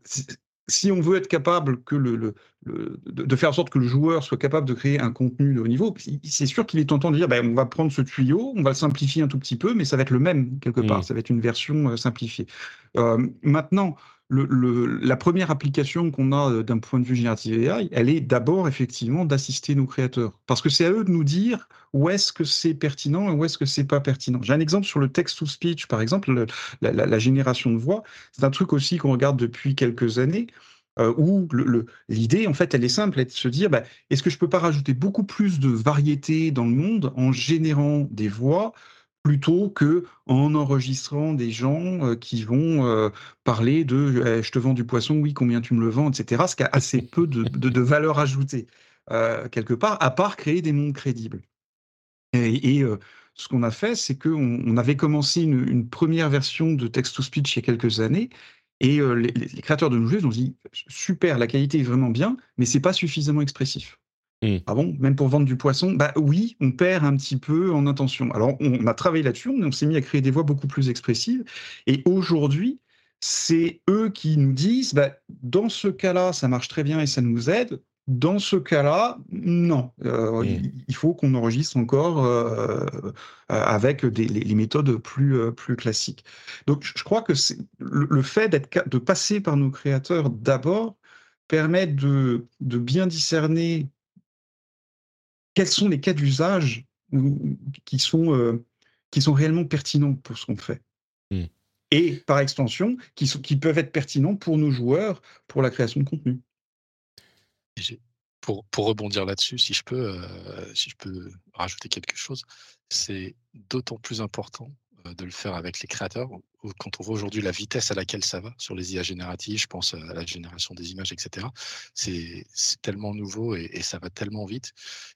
si on veut être capable que le, de faire en sorte que le joueur soit capable de créer un contenu de haut niveau, c'est sûr qu'il est tentant de dire ben, on va prendre ce tuyau, on va le simplifier un tout petit peu, mais ça va être le même quelque part, mmh. ça va être une version euh, simplifiée. Euh, maintenant, la première application qu'on a euh, d'un point de vue générative AI, elle est d'abord effectivement d'assister nos créateurs. Parce que c'est à eux de nous dire où est-ce que c'est pertinent et où est-ce que c'est pas pertinent. J'ai un exemple sur le text-to-speech, par exemple, la, génération de voix. C'est un truc aussi qu'on regarde depuis quelques années. Euh, où l'idée, en fait, elle est simple, elle est de se dire, bah, est-ce que je peux pas rajouter beaucoup plus de variété dans le monde en générant des voix plutôt que en enregistrant des gens euh, qui vont euh, parler de eh, je te vends du poisson, oui, combien tu me le vends, etc. Ce qui a assez peu de, valeur ajoutée, euh, quelque part, à part créer des mondes crédibles. Et, ce qu'on a fait, c'est qu'on on avait commencé une, première version de text-to-speech il y a quelques années, et les, créateurs de nos jeux ont dit super, la qualité est vraiment bien, mais c'est pas suffisamment expressif. Mmh. Ah bon? Même pour vendre du poisson? Bah oui, on perd un petit peu en intention. Alors, on a travaillé là-dessus, on, s'est mis à créer des voix beaucoup plus expressives. Et aujourd'hui, c'est eux qui nous disent, bah, dans ce cas-là, ça marche très bien et ça nous aide. Dans ce cas-là, non. Euh, mmh. il, faut qu'on enregistre encore euh, euh, avec des, les, méthodes plus, plus classiques. Donc, je crois que le, le, fait de passer par nos créateurs d'abord permet de, de bien discerner quels sont les cas d'usage qui sont, euh, qui sont réellement pertinents pour ce qu'on fait. Mmh. Et par extension, qui, sont, qui peuvent être pertinents pour nos joueurs, pour la création de contenu. Pour, pour, rebondir là-dessus, si je peux, euh, si je peux rajouter quelque chose, c'est d'autant plus important euh, de le faire avec les créateurs. Quand on voit aujourd'hui la vitesse à laquelle ça va sur les IA génératives, je pense à la génération des images, etc. C'est tellement nouveau et, ça va tellement vite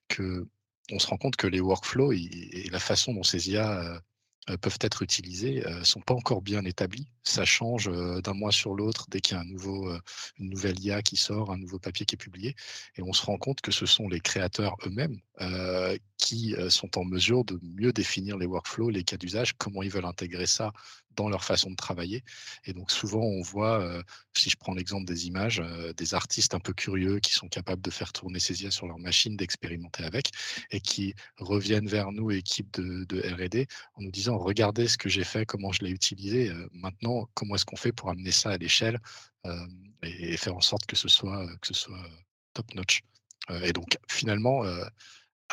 que on se rend compte que les workflows et, la façon dont ces IA euh, euh, peuvent être utilisés ne sont pas encore bien établis. Ça change d'un mois sur l'autre dès qu'il y a un nouveau, une nouvelle IA qui sort, un nouveau papier qui est publié. Et on se rend compte que ce sont les créateurs eux-mêmes qui sont en mesure de mieux définir les workflows, les cas d'usage, comment ils veulent intégrer ça dans leur façon de travailler. Et donc souvent, on voit, euh, si je prends l'exemple des images, euh, des artistes un peu curieux qui sont capables de faire tourner ces IA sur leur machine, d'expérimenter avec, et qui reviennent vers nous, équipe de, R&D, en nous disant, regardez ce que j'ai fait, comment je l'ai utilisé, euh, maintenant, comment est-ce qu'on fait pour amener ça à l'échelle et, faire en sorte que ce soit top-notch. et donc, finalement,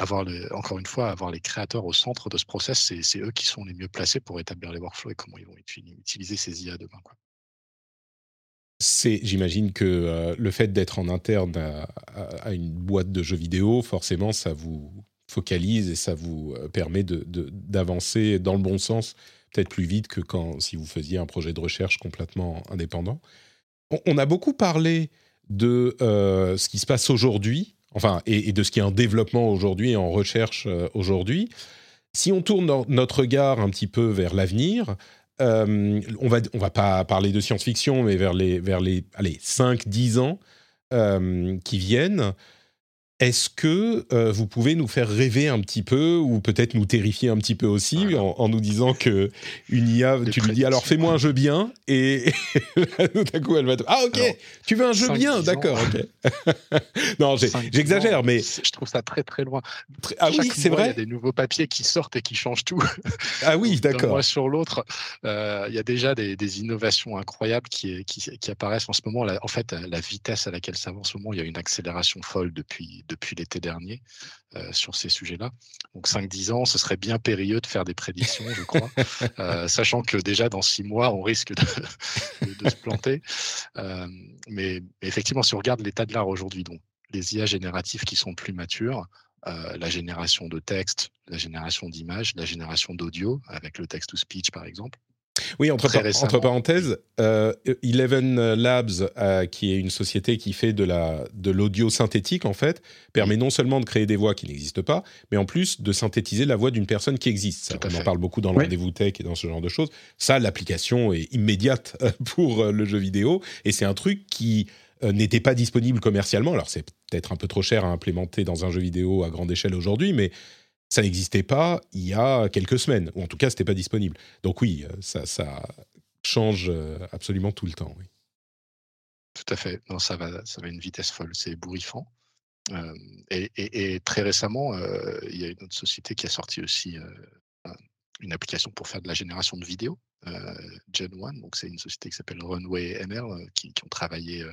avoir encore une fois, avoir les créateurs au centre de ce process, c'est eux qui sont les mieux placés pour établir les workflows et comment ils vont utiliser ces IA demain. J'imagine que euh, le fait d'être en interne à, une boîte de jeux vidéo, forcément, ça vous focalise et ça vous euh, permet d'avancer dans le bon sens, peut-être plus vite que quand si vous faisiez un projet de recherche complètement indépendant. On, a beaucoup parlé de euh, ce qui se passe aujourd'hui enfin, et, de ce qui est en développement aujourd'hui et en recherche euh, aujourd'hui. Si on tourne notre regard un petit peu vers l'avenir, euh, on va on va pas parler de science-fiction, mais vers les vers les allez 5-10 ans euh, qui viennent, est-ce que euh, vous pouvez nous faire rêver un petit peu ou peut-être nous terrifier un petit peu aussi en, nous disant que une IA, tu lui dis alors fais-moi un jeu bien et, tout à coup elle va te ah ok tu veux un jeu bien d'accord ok. non j'exagère mais je trouve ça très très loin. Ah oui c'est vrai il y a des nouveaux papiers qui sortent et qui changent tout. Ah oui d'accord. mois sur l'autre euh, il y a déjà des, innovations incroyables qui, qui, apparaissent en ce moment. En fait la vitesse à laquelle ça avance en ce moment il y a une accélération folle depuis depuis l'été dernier euh, sur ces sujets-là. Donc 5-10 ans, ce serait bien périlleux de faire des prédictions, je crois, euh, sachant que déjà dans 6 mois, on risque de, se planter. Euh, mais, effectivement, si on regarde l'état de l'art aujourd'hui, donc les IA génératifs qui sont plus matures, la génération de texte, la génération d'images, la génération d'audio, avec le text-to-speech par exemple, oui, entre, entre parenthèses, euh, Eleven Labs, euh, qui est une société qui fait de la de l'audio synthétique en fait, permet non seulement de créer des voix qui n'existent pas, mais en plus de synthétiser la voix d'une personne qui existe. on en parle beaucoup dans le rendez-vous tech et dans ce genre de choses. Ça, l'application est immédiate euh, pour le jeu vidéo et c'est un truc qui n'était pas disponible commercialement. Alors c'est peut-être un peu trop cher à implémenter dans un jeu vidéo à grande échelle aujourd'hui, mais ça n'existait pas il y a quelques semaines, ou en tout cas, ce n'était pas disponible. Donc oui, euh, ça, change euh, absolument tout le temps. Tout à fait. Non, ça va, ça va à une vitesse folle. C'est bourrifant. Euh, et, très récemment, il y a une autre société qui a sorti aussi une application pour faire de la génération de vidéos, Gen One. Donc c'est une société qui s'appelle Runway ML, qui, ont travaillé euh,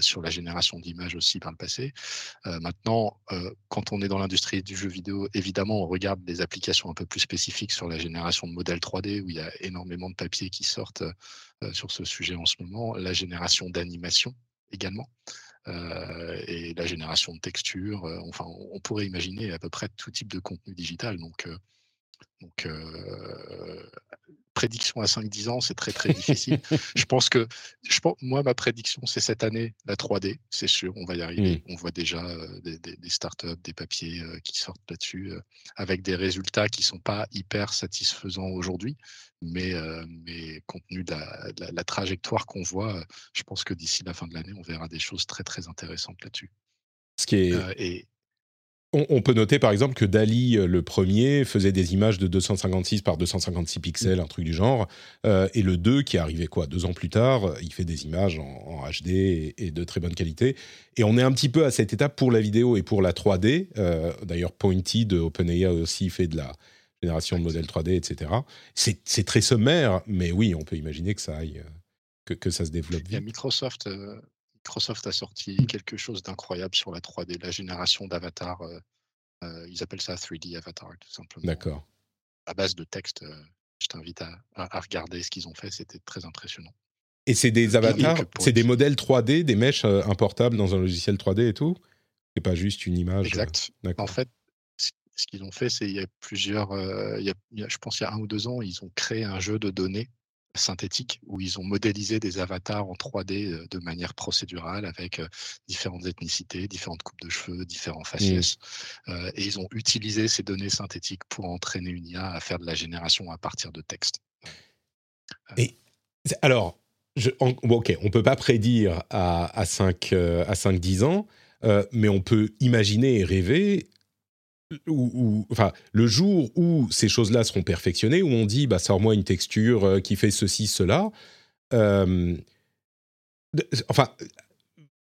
sur la génération d'images aussi par le passé. Euh, maintenant, euh, quand on est dans l'industrie du jeu vidéo, évidemment, on regarde des applications un peu plus spécifiques sur la génération de modèles 3D, où il y a énormément de papiers qui sortent sur ce sujet en ce moment. La génération d'animation également. et la génération de textures. enfin, on pourrait imaginer à peu près tout type de contenu digital. Donc prédiction à 5-10 ans, c'est très très difficile. je pense que, je pense, moi, ma prédiction, c'est cette année, la 3D, c'est sûr, on va y arriver. Mmh. On voit déjà euh, des, des, startups, des papiers euh, qui sortent là-dessus, euh, avec des résultats qui ne sont pas hyper satisfaisants aujourd'hui, mais, mais compte tenu de la, trajectoire qu'on voit, je pense que d'ici la fin de l'année, on verra des choses très très intéressantes là-dessus. Ce qui est... On, peut noter par exemple que Dali, euh, le premier, faisait des images de 256 par 256 pixels, un truc du genre. Euh, et le 2, qui est arrivé quoi Deux ans plus tard, il fait des images en, HD et, de très bonne qualité. Et on est un petit peu à cette étape pour la vidéo et pour la 3D. Euh, d'ailleurs, Pointy de OpenAI aussi fait de la génération de modèles 3D, etc. C'est très sommaire, mais oui, on peut imaginer que ça aille, que, ça se développe. Il y a Microsoft Microsoft a sorti quelque chose d'incroyable sur la 3D, la génération d'avatars. Euh, euh, ils appellent ça 3D Avatar, tout simplement. D'accord. À base de texte, euh, je t'invite à, regarder ce qu'ils ont fait, c'était très impressionnant. Et c'est des avatars, c'est des modèles 3D, des mèches importables dans un logiciel 3D et tout? C'est pas juste une image Exact. En fait, ce qu'ils ont fait, c'est il y a plusieurs, je pense il y a un ou deux ans, ils ont créé un jeu de données synthétique où ils ont modélisé des avatars en 3D euh, de manière procédurale avec euh, différentes ethnicités, différentes coupes de cheveux, différents mmh. faciès. Euh, et ils ont utilisé ces données synthétiques pour entraîner une IA à faire de la génération à partir de texte. Et alors, je, ok, on peut pas prédire à, à 5-10 ans, mais on peut imaginer et rêver ou, enfin, le jour où ces choses-là seront perfectionnées, où on dit, bah, sors-moi une texture euh, qui fait ceci, cela. Euh, enfin,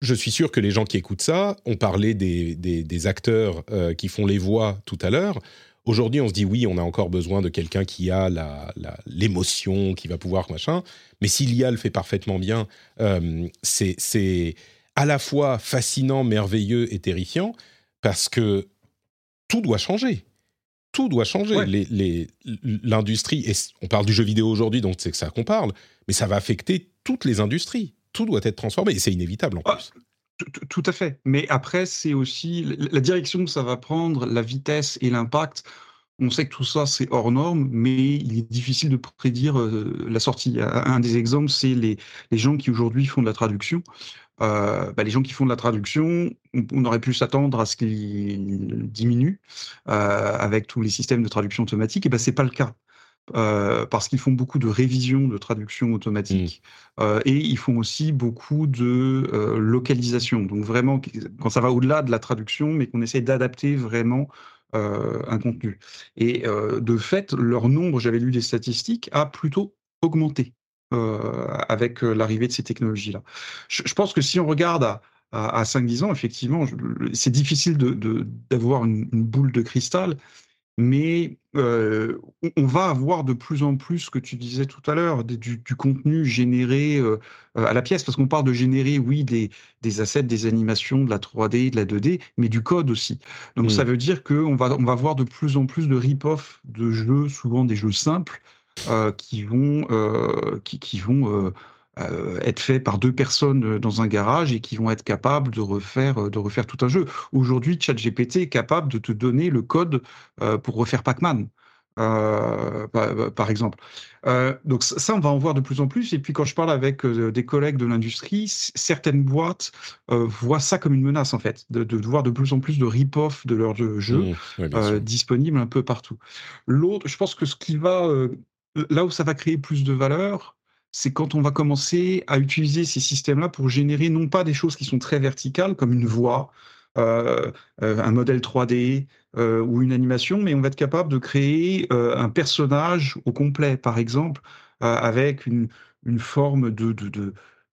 je suis sûr que les gens qui écoutent ça ont parlé des, des, acteurs euh, qui font les voix tout à l'heure. Aujourd'hui, on se dit oui, on a encore besoin de quelqu'un qui a l'émotion, la, qui va pouvoir machin. Mais si l'IA le fait parfaitement bien, c'est à la fois fascinant, merveilleux et terrifiant parce que tout doit changer. Tout doit changer. L'industrie, et on parle du jeu vidéo aujourd'hui, donc c'est que ça qu'on parle, mais ça va affecter toutes les industries. Tout doit être transformé, et c'est inévitable en ah, plus. Tout à fait. Mais après, c'est aussi la direction que ça va prendre, la vitesse et l'impact. On sait que tout ça, c'est hors norme, mais il est difficile de prédire euh, la sortie. Un des exemples, c'est les, les, gens qui aujourd'hui font de la traduction. Euh, bah, les gens qui font de la traduction, on, aurait pu s'attendre à ce qu'ils diminuent euh, avec tous les systèmes de traduction automatique, et ben c'est pas le cas. Euh, parce qu'ils font beaucoup de révision de traduction automatique mmh. et ils font aussi beaucoup de localisation. Donc vraiment, quand ça va au-delà de la traduction, mais qu'on essaie d'adapter vraiment un contenu. Et de fait, leur nombre, j'avais lu des statistiques, a plutôt augmenté. Euh, avec euh, l'arrivée de ces technologies-là. Je, pense que si on regarde à, à, 5-10 ans, effectivement, c'est difficile d'avoir de, une, boule de cristal, mais euh, on va avoir de plus en plus, ce que tu disais tout à l'heure, du, contenu généré à la pièce, parce qu'on parle de générer, oui, des, des, assets, des animations, de la 3D, de la 2D, mais du code aussi. Donc ça mmh. veut dire qu'on va, on va avoir de plus en plus de rip-off de jeux, souvent des jeux simples, qui vont, euh, qui, qui, vont être faits par deux personnes dans un garage et qui vont être capables de refaire, de refaire tout un jeu. Aujourd'hui, ChatGPT est capable de te donner le code pour refaire Pac-Man. Euh, par exemple. Euh, donc ça, on va en voir de plus en plus. Et puis quand je parle avec euh, des collègues de l'industrie, certaines boîtes voient ça comme une menace en fait, de, de, voir de plus en plus de rip-off de leurs jeux mmh, disponibles un peu partout. L'autre, je pense que ce qui va là où ça va créer plus de valeur, c'est quand on va commencer à utiliser ces systèmes-là pour générer non pas des choses qui sont très verticales comme une voix, un modèle 3D, euh, ou une animation, mais on va être capable de créer euh, un personnage au complet, par exemple, euh, avec une, une, forme de,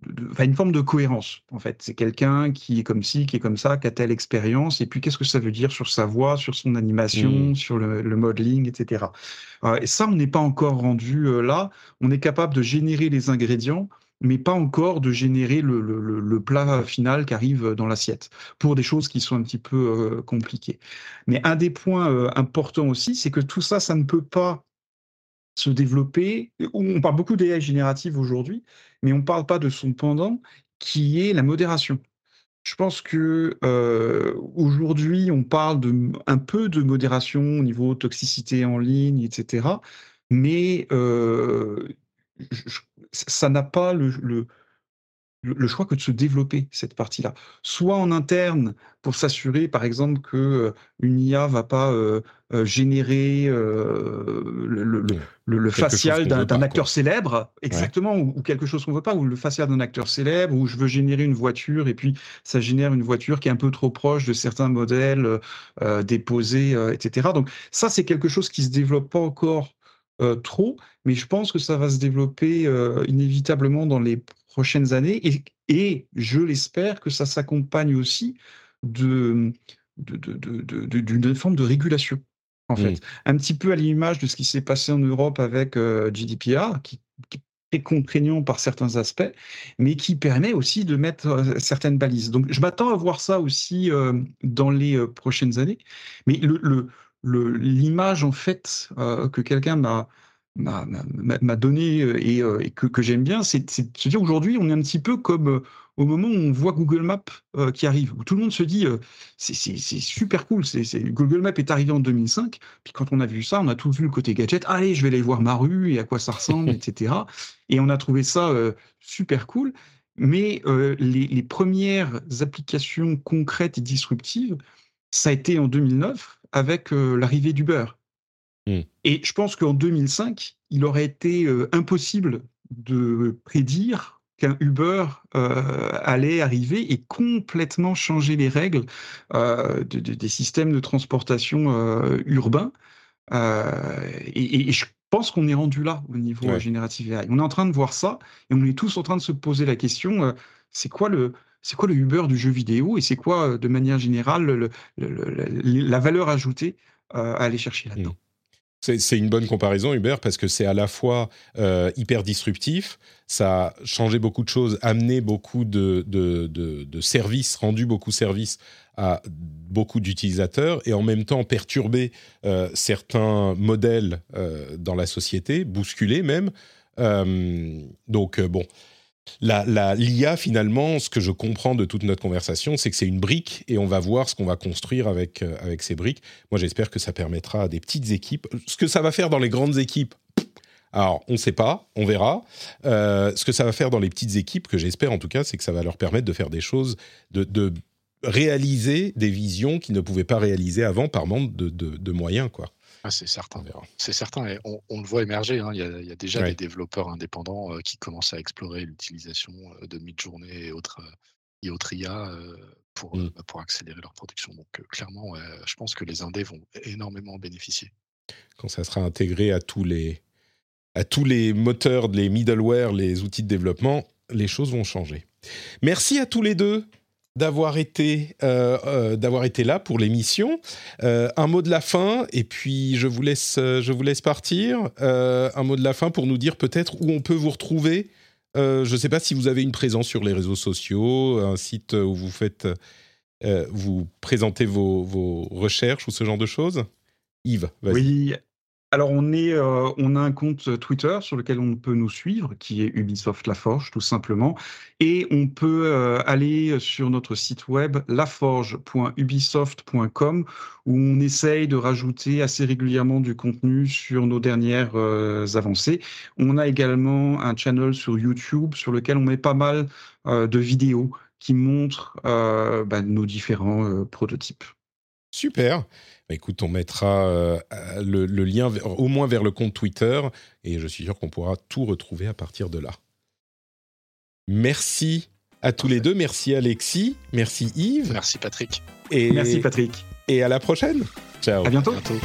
de une forme de cohérence. En fait, c'est quelqu'un qui est comme ci, qui est comme ça, qui a telle expérience, et puis qu'est-ce que ça veut dire sur sa voix, sur son animation, mmh. sur le, le, modeling, etc. et ça, on n'est pas encore rendu là. On est capable de générer les ingrédients mais pas encore de générer le, le, le plat final qui arrive dans l'assiette, pour des choses qui sont un petit peu euh, compliquées. Mais un des points euh, importants aussi, c'est que tout ça, ça ne peut pas se développer. On parle beaucoup d'AI générative aujourd'hui, mais on ne parle pas de son pendant, qui est la modération. Je pense que euh, aujourd'hui, on parle un peu de modération au niveau toxicité en ligne, etc. Mais euh, ça n'a pas le, le, choix que de se développer cette partie-là. Soit en interne pour s'assurer, par exemple, que euh, une IA va pas euh, euh, générer le, le, facial d'un acteur célèbre, exactement, ou, quelque chose qu'on veut pas, ou le facial d'un acteur célèbre, ou je veux générer une voiture et puis ça génère une voiture qui est un peu trop proche de certains modèles déposés, etc. Donc ça, c'est quelque chose qui se développe pas encore euh, trop, mais je pense que ça va se développer euh, inévitablement dans les prochaines années et, et je l'espère que ça s'accompagne aussi de, d'une forme de régulation. En fait, mmh. un petit peu à l'image de ce qui s'est passé en Europe avec euh, GDPR, qui, est contraignant par certains aspects, mais qui permet aussi de mettre certaines balises. Donc, je m'attends à voir ça aussi dans les prochaines années. Mais le, le, l'image en fait euh, que quelqu'un m'a m'a donné euh, et, euh, et que, que j'aime bien, c'est de se dire aujourd'hui, on est un petit peu comme au moment où on voit Google Maps qui arrive, où tout le monde se dit c'est super cool, c'est Google Maps est arrivé en 2005, puis quand on a vu ça, on a tous vu le côté gadget, allez, je vais aller voir ma rue et à quoi ça ressemble, etc. Et on a trouvé ça super cool, mais les, les premières applications concrètes et disruptives, ça a été en 2009 avec euh, l'arrivée d'Uber. Mmh. Et je pense qu'en 2005, il aurait été euh, impossible de prédire qu'un Uber euh, allait arriver et complètement changer les règles des systèmes de transportation urbains. Et, je pense qu'on est rendu là au niveau génératif AI. On est en train de voir ça et on est tous en train de se poser la question c'est quoi le c'est quoi le Uber du jeu vidéo et c'est quoi, de manière générale, la valeur ajoutée à aller chercher mmh. C'est une bonne comparaison, Uber, parce que c'est à la fois hyper disruptif, ça a changé beaucoup de choses, amené beaucoup de, de, services, rendu beaucoup de services à beaucoup d'utilisateurs, et en même temps perturbé certains modèles dans la société, bousculé même. donc, bon, la, l'IA, finalement, ce que je comprends de toute notre conversation, c'est que c'est une brique et on va voir ce qu'on va construire avec, euh, avec ces briques. Moi, j'espère que ça permettra à des petites équipes. Ce que ça va faire dans les grandes équipes, alors, on ne sait pas, on verra. Euh, ce que ça va faire dans les petites équipes, que j'espère en tout cas, c'est que ça va leur permettre de faire des choses, de, réaliser des visions qu'ils ne pouvaient pas réaliser avant par manque de, de moyens, quoi. Ah, c'est certain. C'est certain. Et on, le voit émerger. Hein. Il, y a, déjà des développeurs indépendants euh, qui commencent à explorer l'utilisation euh, de mid-journée et autres, euh, et autres IA pour, mmh. bah, pour accélérer leur production. Donc, clairement, je pense que les indés vont énormément bénéficier. Quand ça sera intégré à tous les, à tous les moteurs, les middleware, les outils de développement, les choses vont changer. Merci à tous les deux d'avoir été, euh, euh, été là pour l'émission. Euh, un mot de la fin, et puis je vous laisse, je vous laisse partir. un mot de la fin pour nous dire peut-être où on peut vous retrouver. je ne sais pas si vous avez une présence sur les réseaux sociaux, un site où vous faites, vous présentez vos, vos, recherches ou ce genre de choses. Yves, vas-y. Oui, alors euh, on a un compte Twitter sur lequel on peut nous suivre, qui est Ubisoft Laforge tout simplement, et on peut euh, aller sur notre site web laforge.ubisoft.com où on essaye de rajouter assez régulièrement du contenu sur nos dernières euh, avancées. On a également un channel sur YouTube sur lequel on met pas mal de vidéos qui montrent bah, nos différents prototypes. Super. Bah, écoute, on mettra euh, le, lien au moins vers le compte Twitter et je suis sûr qu'on pourra tout retrouver à partir de là. Merci à tous les deux. Merci Alexis. Merci Yves. Merci Patrick. Et, merci Patrick. Et à la prochaine. Ciao. À bientôt. À bientôt.